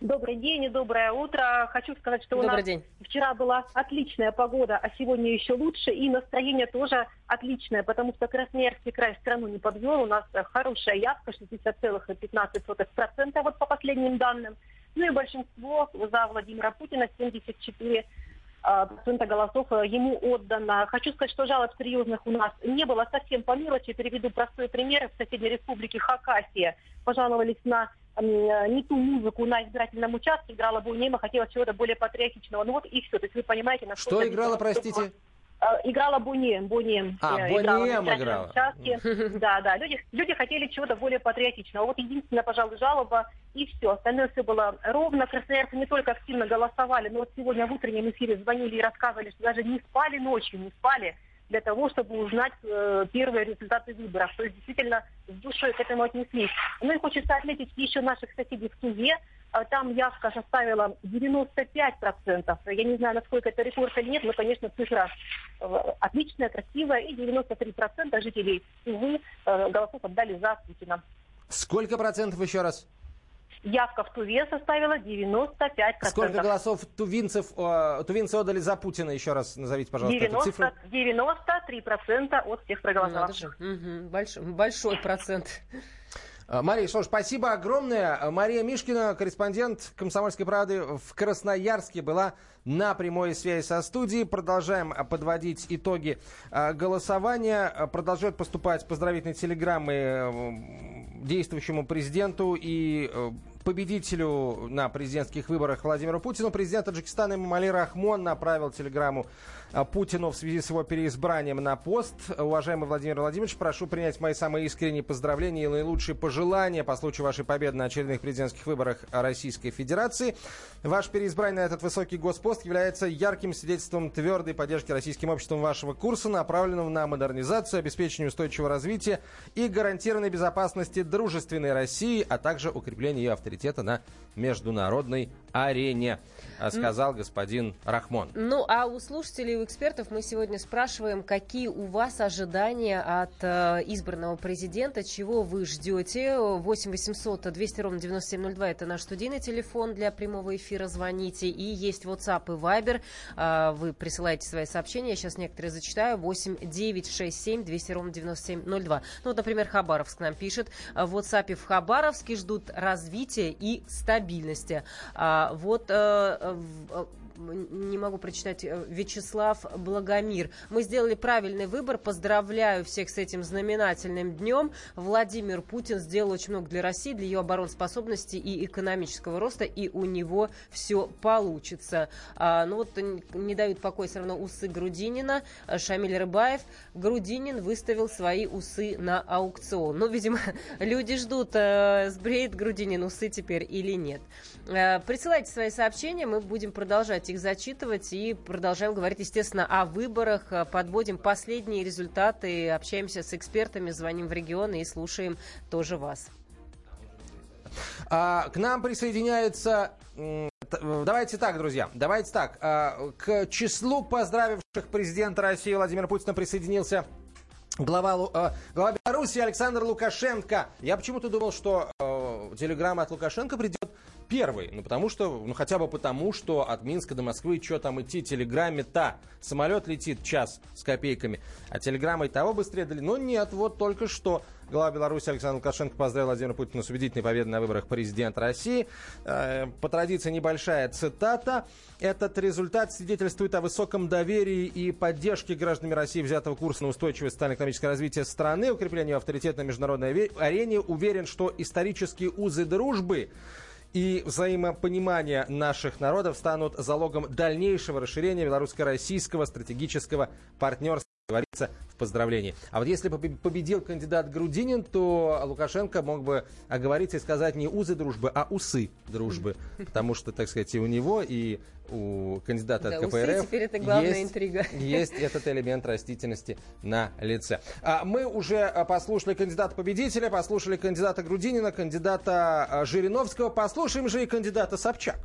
Добрый день и доброе утро. Хочу сказать, что Добрый у нас день. вчера была отличная погода, а сегодня еще лучше, и настроение тоже отличное, потому что Красноярский край страну не подвел. У нас хорошая явка, 60,15% вот по последним данным. Ну и большинство за Владимира Путина 74 процента голосов э, ему отдано. Хочу сказать, что жалоб серьезных у нас не было совсем по мелочи. Переведу простой пример. В соседней республике Хакасия пожаловались на э, не ту музыку на избирательном участке, играла Буйнема, хотела чего-то более патриотичного. Ну вот и все. То есть вы понимаете, насколько... Что играла, простите? Э, играла Бунем, Бунем. А, э, Бунем играла. играла. Участке. Да, да, люди, люди хотели чего-то более патриотичного. Вот единственная, пожалуй, жалоба, и все. Остальное все было ровно. Красноярцы не только активно голосовали, но вот сегодня в утреннем эфире звонили и рассказывали, что даже не спали ночью, не спали для того, чтобы узнать э, первые результаты выборов. То есть действительно с душой к этому отнеслись. Ну и хочется отметить еще наших соседей в Туве. А Там явка составила 95%. Я не знаю, насколько это рекорд или нет, но, конечно, цифра э, отличная, красивая. И 93% жителей Тувы э, голосов отдали за Путина. Сколько процентов еще раз? Явка в Туве составила 95%. Сколько голосов тувинцев, э, тувинцы отдали за Путина? Еще раз назовите, пожалуйста, эту 90, цифру. 93% от всех проголосовавших. Мгм, большой, большой процент. А, Мария, ж, спасибо огромное. Мария Мишкина, корреспондент «Комсомольской правды» в Красноярске, была на прямой связи со студией. Продолжаем а, подводить итоги голосования. Продолжают поступать поздравительные телеграммы э, действующему президенту и э, победителю на президентских выборах Владимиру Путину. Президент Таджикистана Имамали Рахмон направил телеграмму Путину в связи с его переизбранием на пост. Уважаемый Владимир Владимирович, прошу принять мои самые искренние поздравления и наилучшие пожелания по случаю вашей победы на очередных президентских выборах Российской Федерации. Ваш переизбрание на этот высокий госпост является ярким свидетельством твердой поддержки российским обществом вашего курса, направленного на модернизацию, обеспечение устойчивого развития и гарантированной безопасности дружественной России, а также укрепление ее авторитета на международной арене, а, сказал господин Рахмон. Ну, а у слушателей и у экспертов мы сегодня спрашиваем, какие у вас ожидания от э, избранного президента, чего вы ждете. 8 800 200 ровно 9702 это наш студийный телефон для прямого эфира, звоните. И есть WhatsApp и Viber, Э, вы присылаете свои сообщения, я сейчас некоторые зачитаю. 8 967 200 ровно 9702. Ну, вот, например, Хабаровск нам пишет. В WhatsApp в Хабаровске ждут развития и стабильности. А, вот э, не могу прочитать, э, Вячеслав Благомир. Мы сделали правильный выбор. Поздравляю всех с этим знаменательным днем. Владимир Путин сделал очень много для России, для ее обороноспособности и экономического роста, и у него все получится. А, ну вот не дают покоя все равно усы Грудинина. Э, Шамиль Рыбаев. Грудинин выставил свои усы на аукцион. Ну, видимо, люди ждут, э, сбреет Грудинин усы теперь или нет. Э, Присылайте свои сообщения, мы будем продолжать их зачитывать и продолжаем говорить, естественно, о выборах, э, подводим последние результаты, общаемся с экспертами, звоним в регионы и слушаем тоже вас. А, к нам присоединяется... э, Давайте так, друзья, давайте так. а, К числу поздравивших президента России Владимира Путина присоединился глава, э, глава Беларуси Александр Лукашенко. Я почему-то думал, что э, телеграмма от Лукашенко придет первый. Ну, потому что, ну, хотя бы потому, что от Минска до Москвы, что там идти, телеграмме-то. Самолет летит час с копейками, а телеграммой того быстрее дали. Но нет, вот только что Глава Беларуси Александр Лукашенко поздравил Владимира Путина с убедительной победой на выборах президента России. Э, по традиции небольшая цитата. Этот результат свидетельствует о высоком доверии и поддержке гражданами России взятого курса на устойчивое социально-экономическое развитие страны, укреплению авторитета на международной арене. Уверен, что исторические узы дружбы и взаимопонимание наших народов станут залогом дальнейшего расширения белорусско-российского стратегического партнерства говорится в поздравлении. А вот если бы победил кандидат Грудинин, то Лукашенко мог бы оговориться и сказать не узы дружбы, а усы дружбы. Потому что, так сказать, и у него, и у кандидата да, от КПРФ теперь это главная есть, интрига. есть этот элемент растительности на лице. А мы уже а, послушали кандидата победителя, послушали кандидата Грудинина, кандидата а, Жириновского, послушаем же и кандидата Собчак.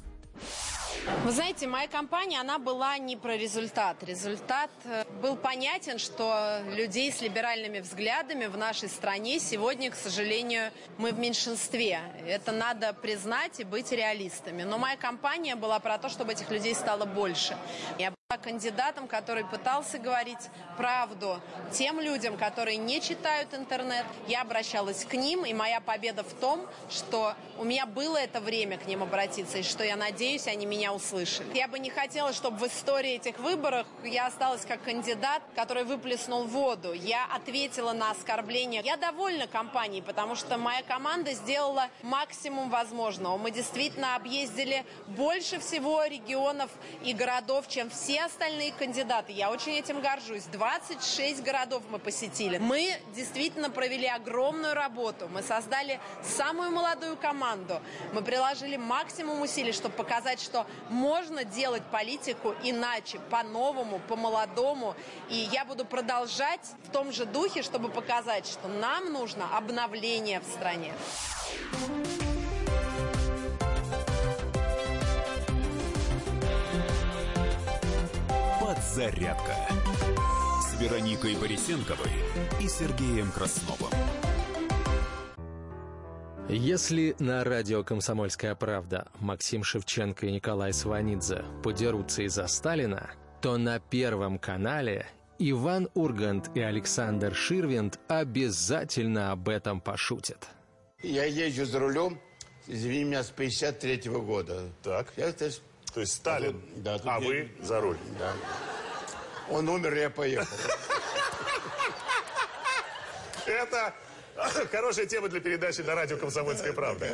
Вы знаете, моя компания, она была не про результат. Результат э, был понятен, что людей с либеральными взглядами в нашей стране сегодня, к сожалению, мы в меньшинстве. Это надо признать и быть реалистами. Но моя компания была про то, чтобы этих людей стало больше. Я кандидатом, который пытался говорить правду тем людям, которые не читают интернет. Я обращалась к ним, и моя победа в том, что у меня было это время к ним обратиться, и что я надеюсь, они меня услышали. Я бы не хотела, чтобы в истории этих выборов я осталась как кандидат, который выплеснул воду. Я ответила на оскорбление. Я довольна компанией, потому что моя команда сделала максимум возможного. Мы действительно объездили больше всего регионов и городов, чем все остальные кандидаты. Я очень этим горжусь. 26 городов мы посетили. Мы действительно провели огромную работу. Мы создали самую молодую команду. Мы приложили максимум усилий, чтобы показать, что можно делать политику иначе, по-новому, по-молодому. И я буду продолжать в том же духе, чтобы показать, что нам нужно обновление в стране. «Подзарядка» с Вероникой Борисенковой и Сергеем Красновым. Если на радио «Комсомольская правда» Максим Шевченко и Николай Сванидзе подерутся из-за Сталина, то на Первом канале Иван Ургант и Александр Ширвинд обязательно об этом пошутят. Я езжу за рулем, извини меня, с 53 -го года. Так. Я, то, есть, то есть Сталин, да, а я... вы за руль. Да. Он умер, я поехал. Это хорошая тема для передачи на радио «Комсомольская правда».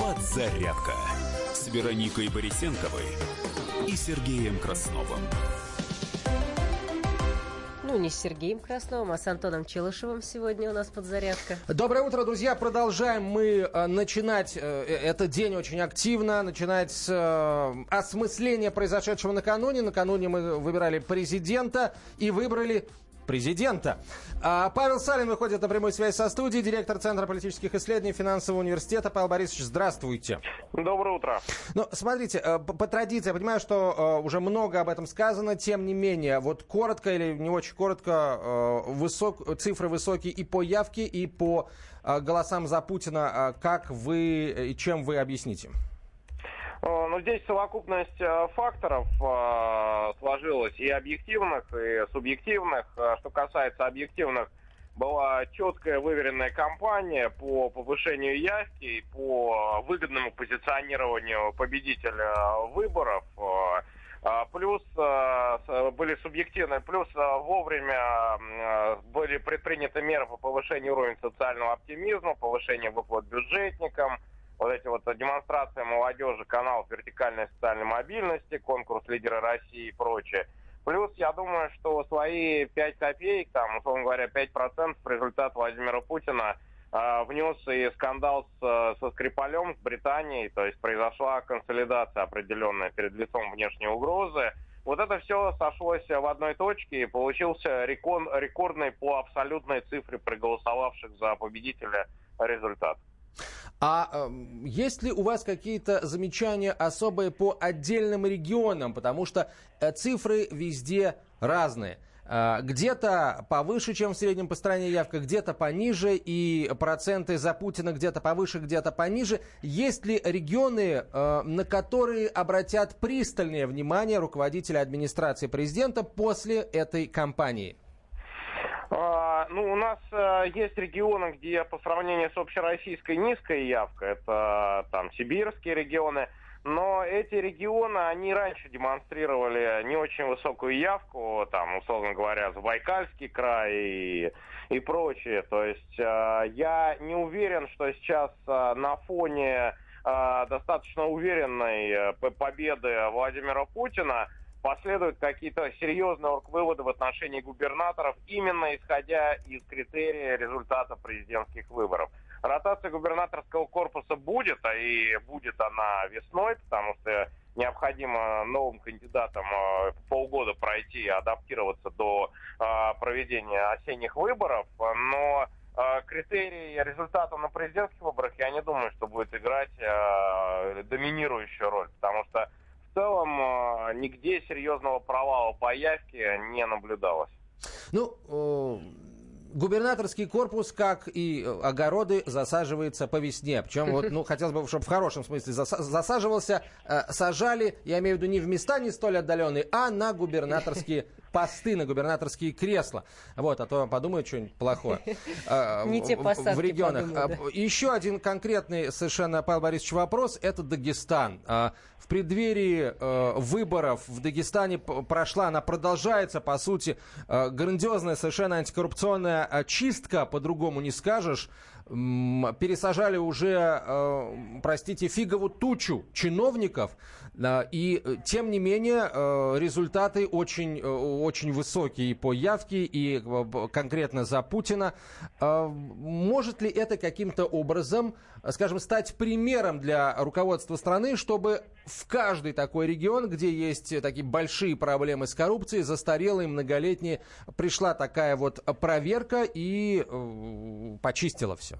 «Подзарядка» с Вероникой Борисенковой и Сергеем Красновым. Ну, не с Сергеем Красновым, а с Антоном Челышевым сегодня у нас подзарядка. Доброе утро, друзья. Продолжаем мы э, начинать э, этот день очень активно, начинать с э, осмысления произошедшего накануне. Накануне мы выбирали президента и выбрали президента. А Павел Салин выходит на прямую связь со студией, директор Центра политических исследований Финансового университета. Павел Борисович, здравствуйте. Доброе утро. Ну, смотрите, э, по, традиции, я понимаю, что э, уже много об этом сказано, тем не менее, вот коротко или не очень коротко, э, высок, цифры высокие и по явке, и по голосам за Путина. Как вы и чем вы объясните? Ну, здесь совокупность э, факторов э, сложилась и объективных, и субъективных. Э, что касается объективных, была четкая выверенная кампания по повышению явки и по выгодному позиционированию победителя выборов. Плюс были субъективные, плюс вовремя были предприняты меры по повышению уровня социального оптимизма, повышению выплат бюджетникам, вот эти вот демонстрации молодежи, канал вертикальной социальной мобильности, конкурс лидера России и прочее. Плюс, я думаю, что свои 5 копеек, там, условно говоря, 5% результат Владимира Путина э, внес и скандал с, со Скрипалем в Британии, то есть произошла консолидация определенная перед лицом внешней угрозы. Вот это все сошлось в одной точке и получился рекорд, рекордный по абсолютной цифре проголосовавших за победителя результат. А э, есть ли у вас какие-то замечания особые по отдельным регионам? Потому что э, цифры везде разные. Э, где-то повыше, чем в среднем по стране явка, где-то пониже, и проценты за Путина где-то повыше, где-то пониже. Есть ли регионы, э, на которые обратят пристальное внимание руководители администрации президента после этой кампании? А, ну, у нас а, есть регионы, где по сравнению с общероссийской низкая явка, это там сибирские регионы, но эти регионы, они раньше демонстрировали не очень высокую явку, там, условно говоря, Забайкальский край и, и прочее. То есть э, я не уверен, что сейчас э, на фоне э, достаточно уверенной э, победы Владимира Путина последуют какие-то серьезные выводы в отношении губернаторов, именно исходя из критерия результата президентских выборов. Ротация губернаторского корпуса будет, а и будет она весной, потому что необходимо новым кандидатам э, полгода пройти и адаптироваться до э, проведения осенних выборов, но э, критерий результата на президентских выборах, я не думаю, что будет играть доминирующую роль, потому что целом нигде серьезного провала по явке не наблюдалось. Ну, губернаторский корпус, как и э, огороды, засаживается по весне. Причем, вот, ну, хотелось бы, чтобы в хорошем смысле засаживался, э, сажали, я имею в виду не в места не столь отдаленные, а на губернаторские посты, на губернаторские кресла. Вот, а то подумают что-нибудь плохое. Э, не те посадки В регионах. Еще один конкретный совершенно, Павел Борисович, вопрос. Это Дагестан. В преддверии выборов в Дагестане прошла, она продолжается, по сути, грандиозная совершенно антикоррупционная очистка, по-другому не скажешь, пересажали уже, э, простите, фигову тучу чиновников, и э, тем не менее э, результаты очень, очень высокие по явке и конкретно за Путина. Может ли это каким-то образом, скажем, стать примером для руководства страны, чтобы в каждый такой регион, где есть такие большие проблемы с коррупцией, застарелые, многолетние, пришла такая вот проверка и почистила все?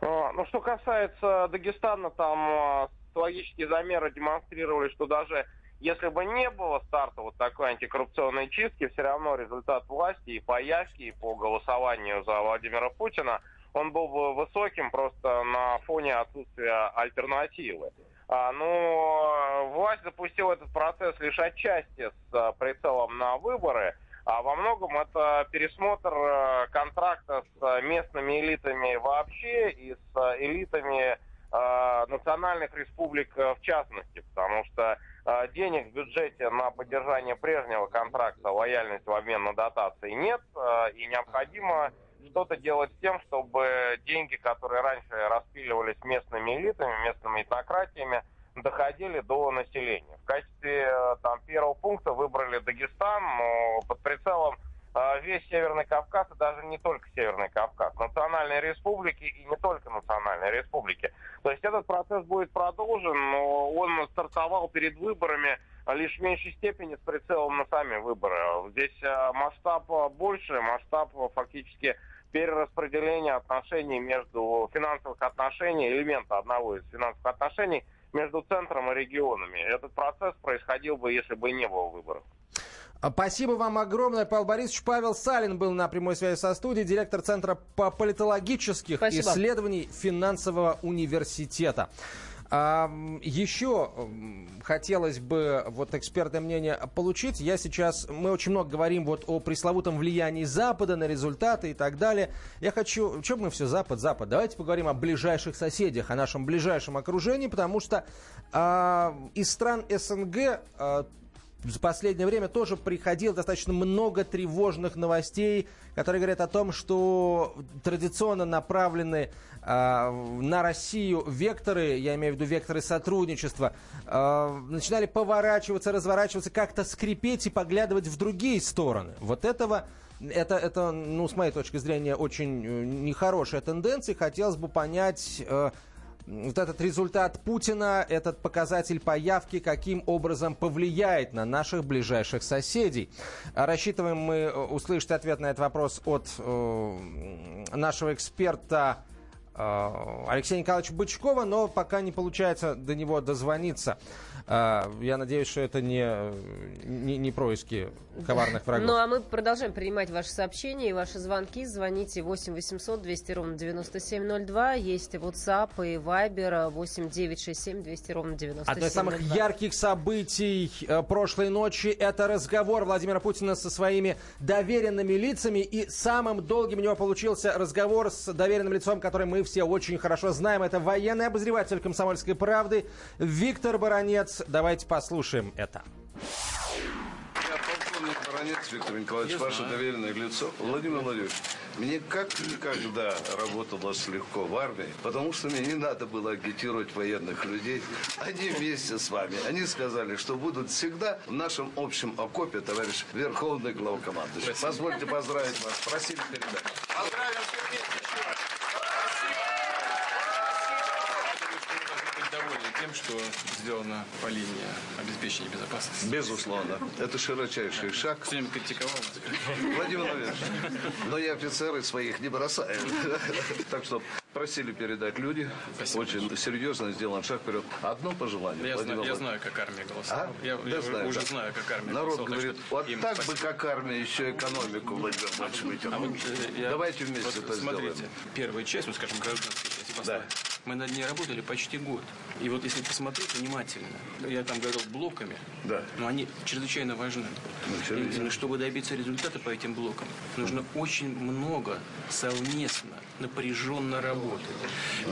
А, ну, что касается Дагестана, там а, социологические замеры демонстрировали, что даже если бы не было старта вот такой антикоррупционной чистки, все равно результат власти и по явке, и по голосованию за Владимира Путина, он был бы высоким просто на фоне отсутствия альтернативы. А, ну, власть запустила этот процесс лишь отчасти с прицелом на выборы – а во многом это пересмотр э, контракта с местными элитами вообще и с э, элитами национальных республик в частности, потому что денег в бюджете на поддержание прежнего контракта лояльность в обмен на дотации нет, и необходимо что-то делать с тем, чтобы деньги, которые раньше распиливались местными элитами, местными этнократиями, доходили до населения. В качестве э, там, первого пункта выбрали Дагестан, но под прицелом э, весь Северный Кавказ, и даже не только Северный Кавказ, национальные республики и не только национальные республики. То есть этот процесс будет продолжен, но он стартовал перед выборами лишь в меньшей степени с прицелом на сами выборы. Здесь э, масштаб больше, масштаб фактически перераспределения отношений между финансовых отношений, элемента одного из финансовых отношений – между центром и регионами. Этот процесс происходил бы, если бы не было выборов. А, спасибо вам огромное, Павел Борисович. Павел Салин был на прямой связи со студией, директор Центра по политологических Спасибо. исследований финансового университета. А, еще хотелось бы вот экспертное мнение получить. Я сейчас, мы очень много говорим вот о пресловутом влиянии Запада на результаты и так далее. Я хочу, что мы все Запад, Запад. Давайте поговорим о ближайших соседях, о нашем ближайшем окружении, потому что а, из стран СНГ а, в последнее время тоже приходило достаточно много тревожных новостей, которые говорят о том, что традиционно направлены э, на Россию векторы, я имею в виду векторы сотрудничества, э, начинали поворачиваться, разворачиваться, как-то скрипеть и поглядывать в другие стороны. Вот этого это, это, ну, с моей точки зрения, очень э, нехорошая тенденция. Хотелось бы понять, э, вот этот результат Путина, этот показатель появки, каким образом повлияет на наших ближайших соседей. Рассчитываем мы э, услышать ответ на этот вопрос от э, нашего эксперта э, Алексея Николаевича Бычкова, но пока не получается до него дозвониться. Э, я надеюсь, что это не, не, не происки коварных врагов. Ну, а мы продолжаем принимать ваши сообщения и ваши звонки. Звоните 8 800 200 ровно 9702. Есть WhatsApp и Viber 8 967 200 ровно 9702. Одно из самых ярких событий э, прошлой ночи – это разговор Владимира Путина со своими доверенными лицами. И самым долгим у него получился разговор с доверенным лицом, который мы все очень хорошо знаем. Это военный обозреватель «Комсомольской правды» Виктор Баранец. Давайте послушаем это. Полковник Баранец Виктор Николаевич, Я ваше знаю. доверенное лицо. Владимир Владимирович, мне как никогда работалось легко в армии, потому что мне не надо было агитировать военных людей. Они вместе с вами. Они сказали, что будут всегда в нашем общем окопе, товарищ Верховный главкомандующий. Позвольте поздравить вас. Просили передать. Поздравим всех вместе еще раз. быть довольны тем, что сделано по линии обеспечения безопасности. Безусловно. Это широчайший шаг. Все время критиковал. Владимир Владимирович, но я офицеры своих не бросаю. Так что просили передать люди. Очень серьезно сделан шаг вперед. Одно пожелание. Я, знаю, я знаю, как армия голосовала. А? Я, Да я знаю, уже да. знаю, как армия Народ голосовала. так говорит, что вот так спасибо. бы, как армия, еще экономику, Владимир Владимирович, А вытянул. вы, э, я- Давайте вместе вот это Смотрите, сделаем. первая часть, ну, скажем, гражданская часть, Севастополя, мы над ней работали почти год. И вот если посмотреть внимательно, я там говорил блоками, Да. но они чрезвычайно важны. чрезвычайно. И чтобы добиться результата по этим блокам, нужно очень много совместно, напряженно работать.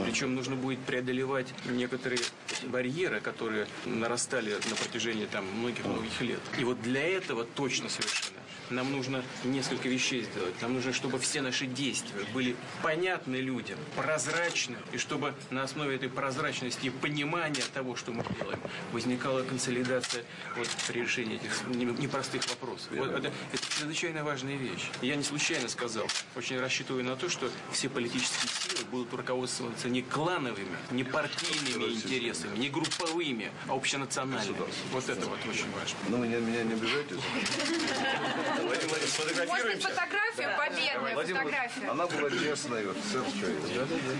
Причем нужно будет преодолевать некоторые барьеры, которые нарастали на протяжении там многих-многих лет. И вот для этого точно совершенно нам нужно несколько вещей сделать. Нам нужно, чтобы все наши действия были понятны людям, прозрачны, и чтобы на основе этой прозрачности и понимания того, что мы делаем, возникала консолидация вот, при решении этих не- непростых вопросов. Вот это, это чрезвычайно важная вещь. Я не случайно сказал, очень рассчитываю на то, что все политические силы будут руководствоваться не клановыми, не партийными интересами, не групповыми, а общенациональными. Вот это вот очень важно. Ну, не- меня не обижайте. Владимир Владимирович, сфотографируемся? фотографию, победную Владимир, фотографию. Она была честная, офицер.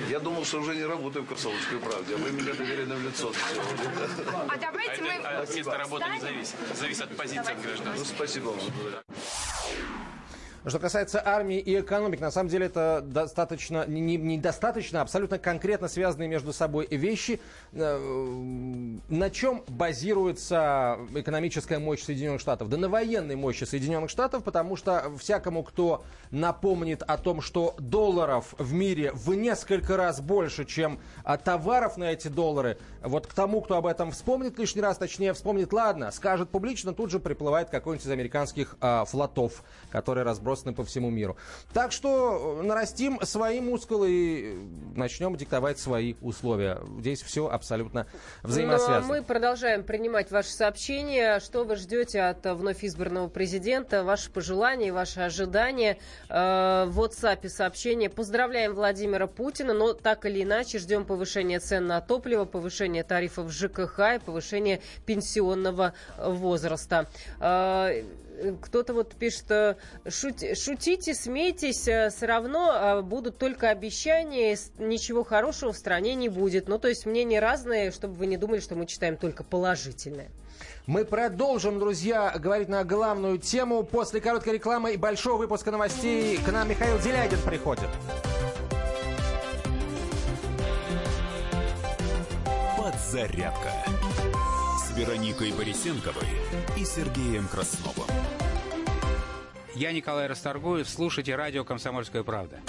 Я думал, что уже не работаю в «Комсомольской правде», а вы меня доверенным лицом сделали. А давайте мы... А от места работы не зависит. Зависит от позиции от граждан. Ну, спасибо вам. Что касается армии и экономики, на самом деле это достаточно, не- не- недостаточно, а абсолютно конкретно связанные между собой вещи. Э, На чем базируется экономическая мощь Соединенных Штатов? Да на военной мощи Соединенных Штатов, потому что всякому, кто напомнит о том, что долларов в мире в несколько раз больше, чем а, товаров на эти доллары, вот к тому, кто об этом вспомнит лишний раз, точнее вспомнит, ладно, скажет публично, тут же приплывает какой-нибудь из американских а, флотов, которые разбросаны по всему миру. Так что э, нарастим свои мускулы и начнем диктовать свои условия. Здесь все абсолютно Ну, взаимосвязано. а мы продолжаем принимать ваши сообщения. Что вы ждете от э, вновь избранного президента? Ваши пожелания, ваши ожидания. Э, В WhatsApp сообщение. Поздравляем Владимира Путина, но так или иначе ждем повышения цен на топливо, повышения тарифов ЖКХ и повышения пенсионного возраста. Э, Кто-то вот пишет, э, «Шути- шутите, смейтесь, все равно э, будут только обещания, ничего хорошего в стране не будет. Ну, то есть мнения разные, чтобы вы не думали, что мы читаем только положительное. Мы продолжим, друзья, говорить на главную тему. После короткой рекламы и большого выпуска новостей к нам Михаил Делягин приходит. Подзарядка с Вероникой Борисенковой и Сергеем Красновым. Я Николай Расторгуев. Слушайте радио «Комсомольская правда».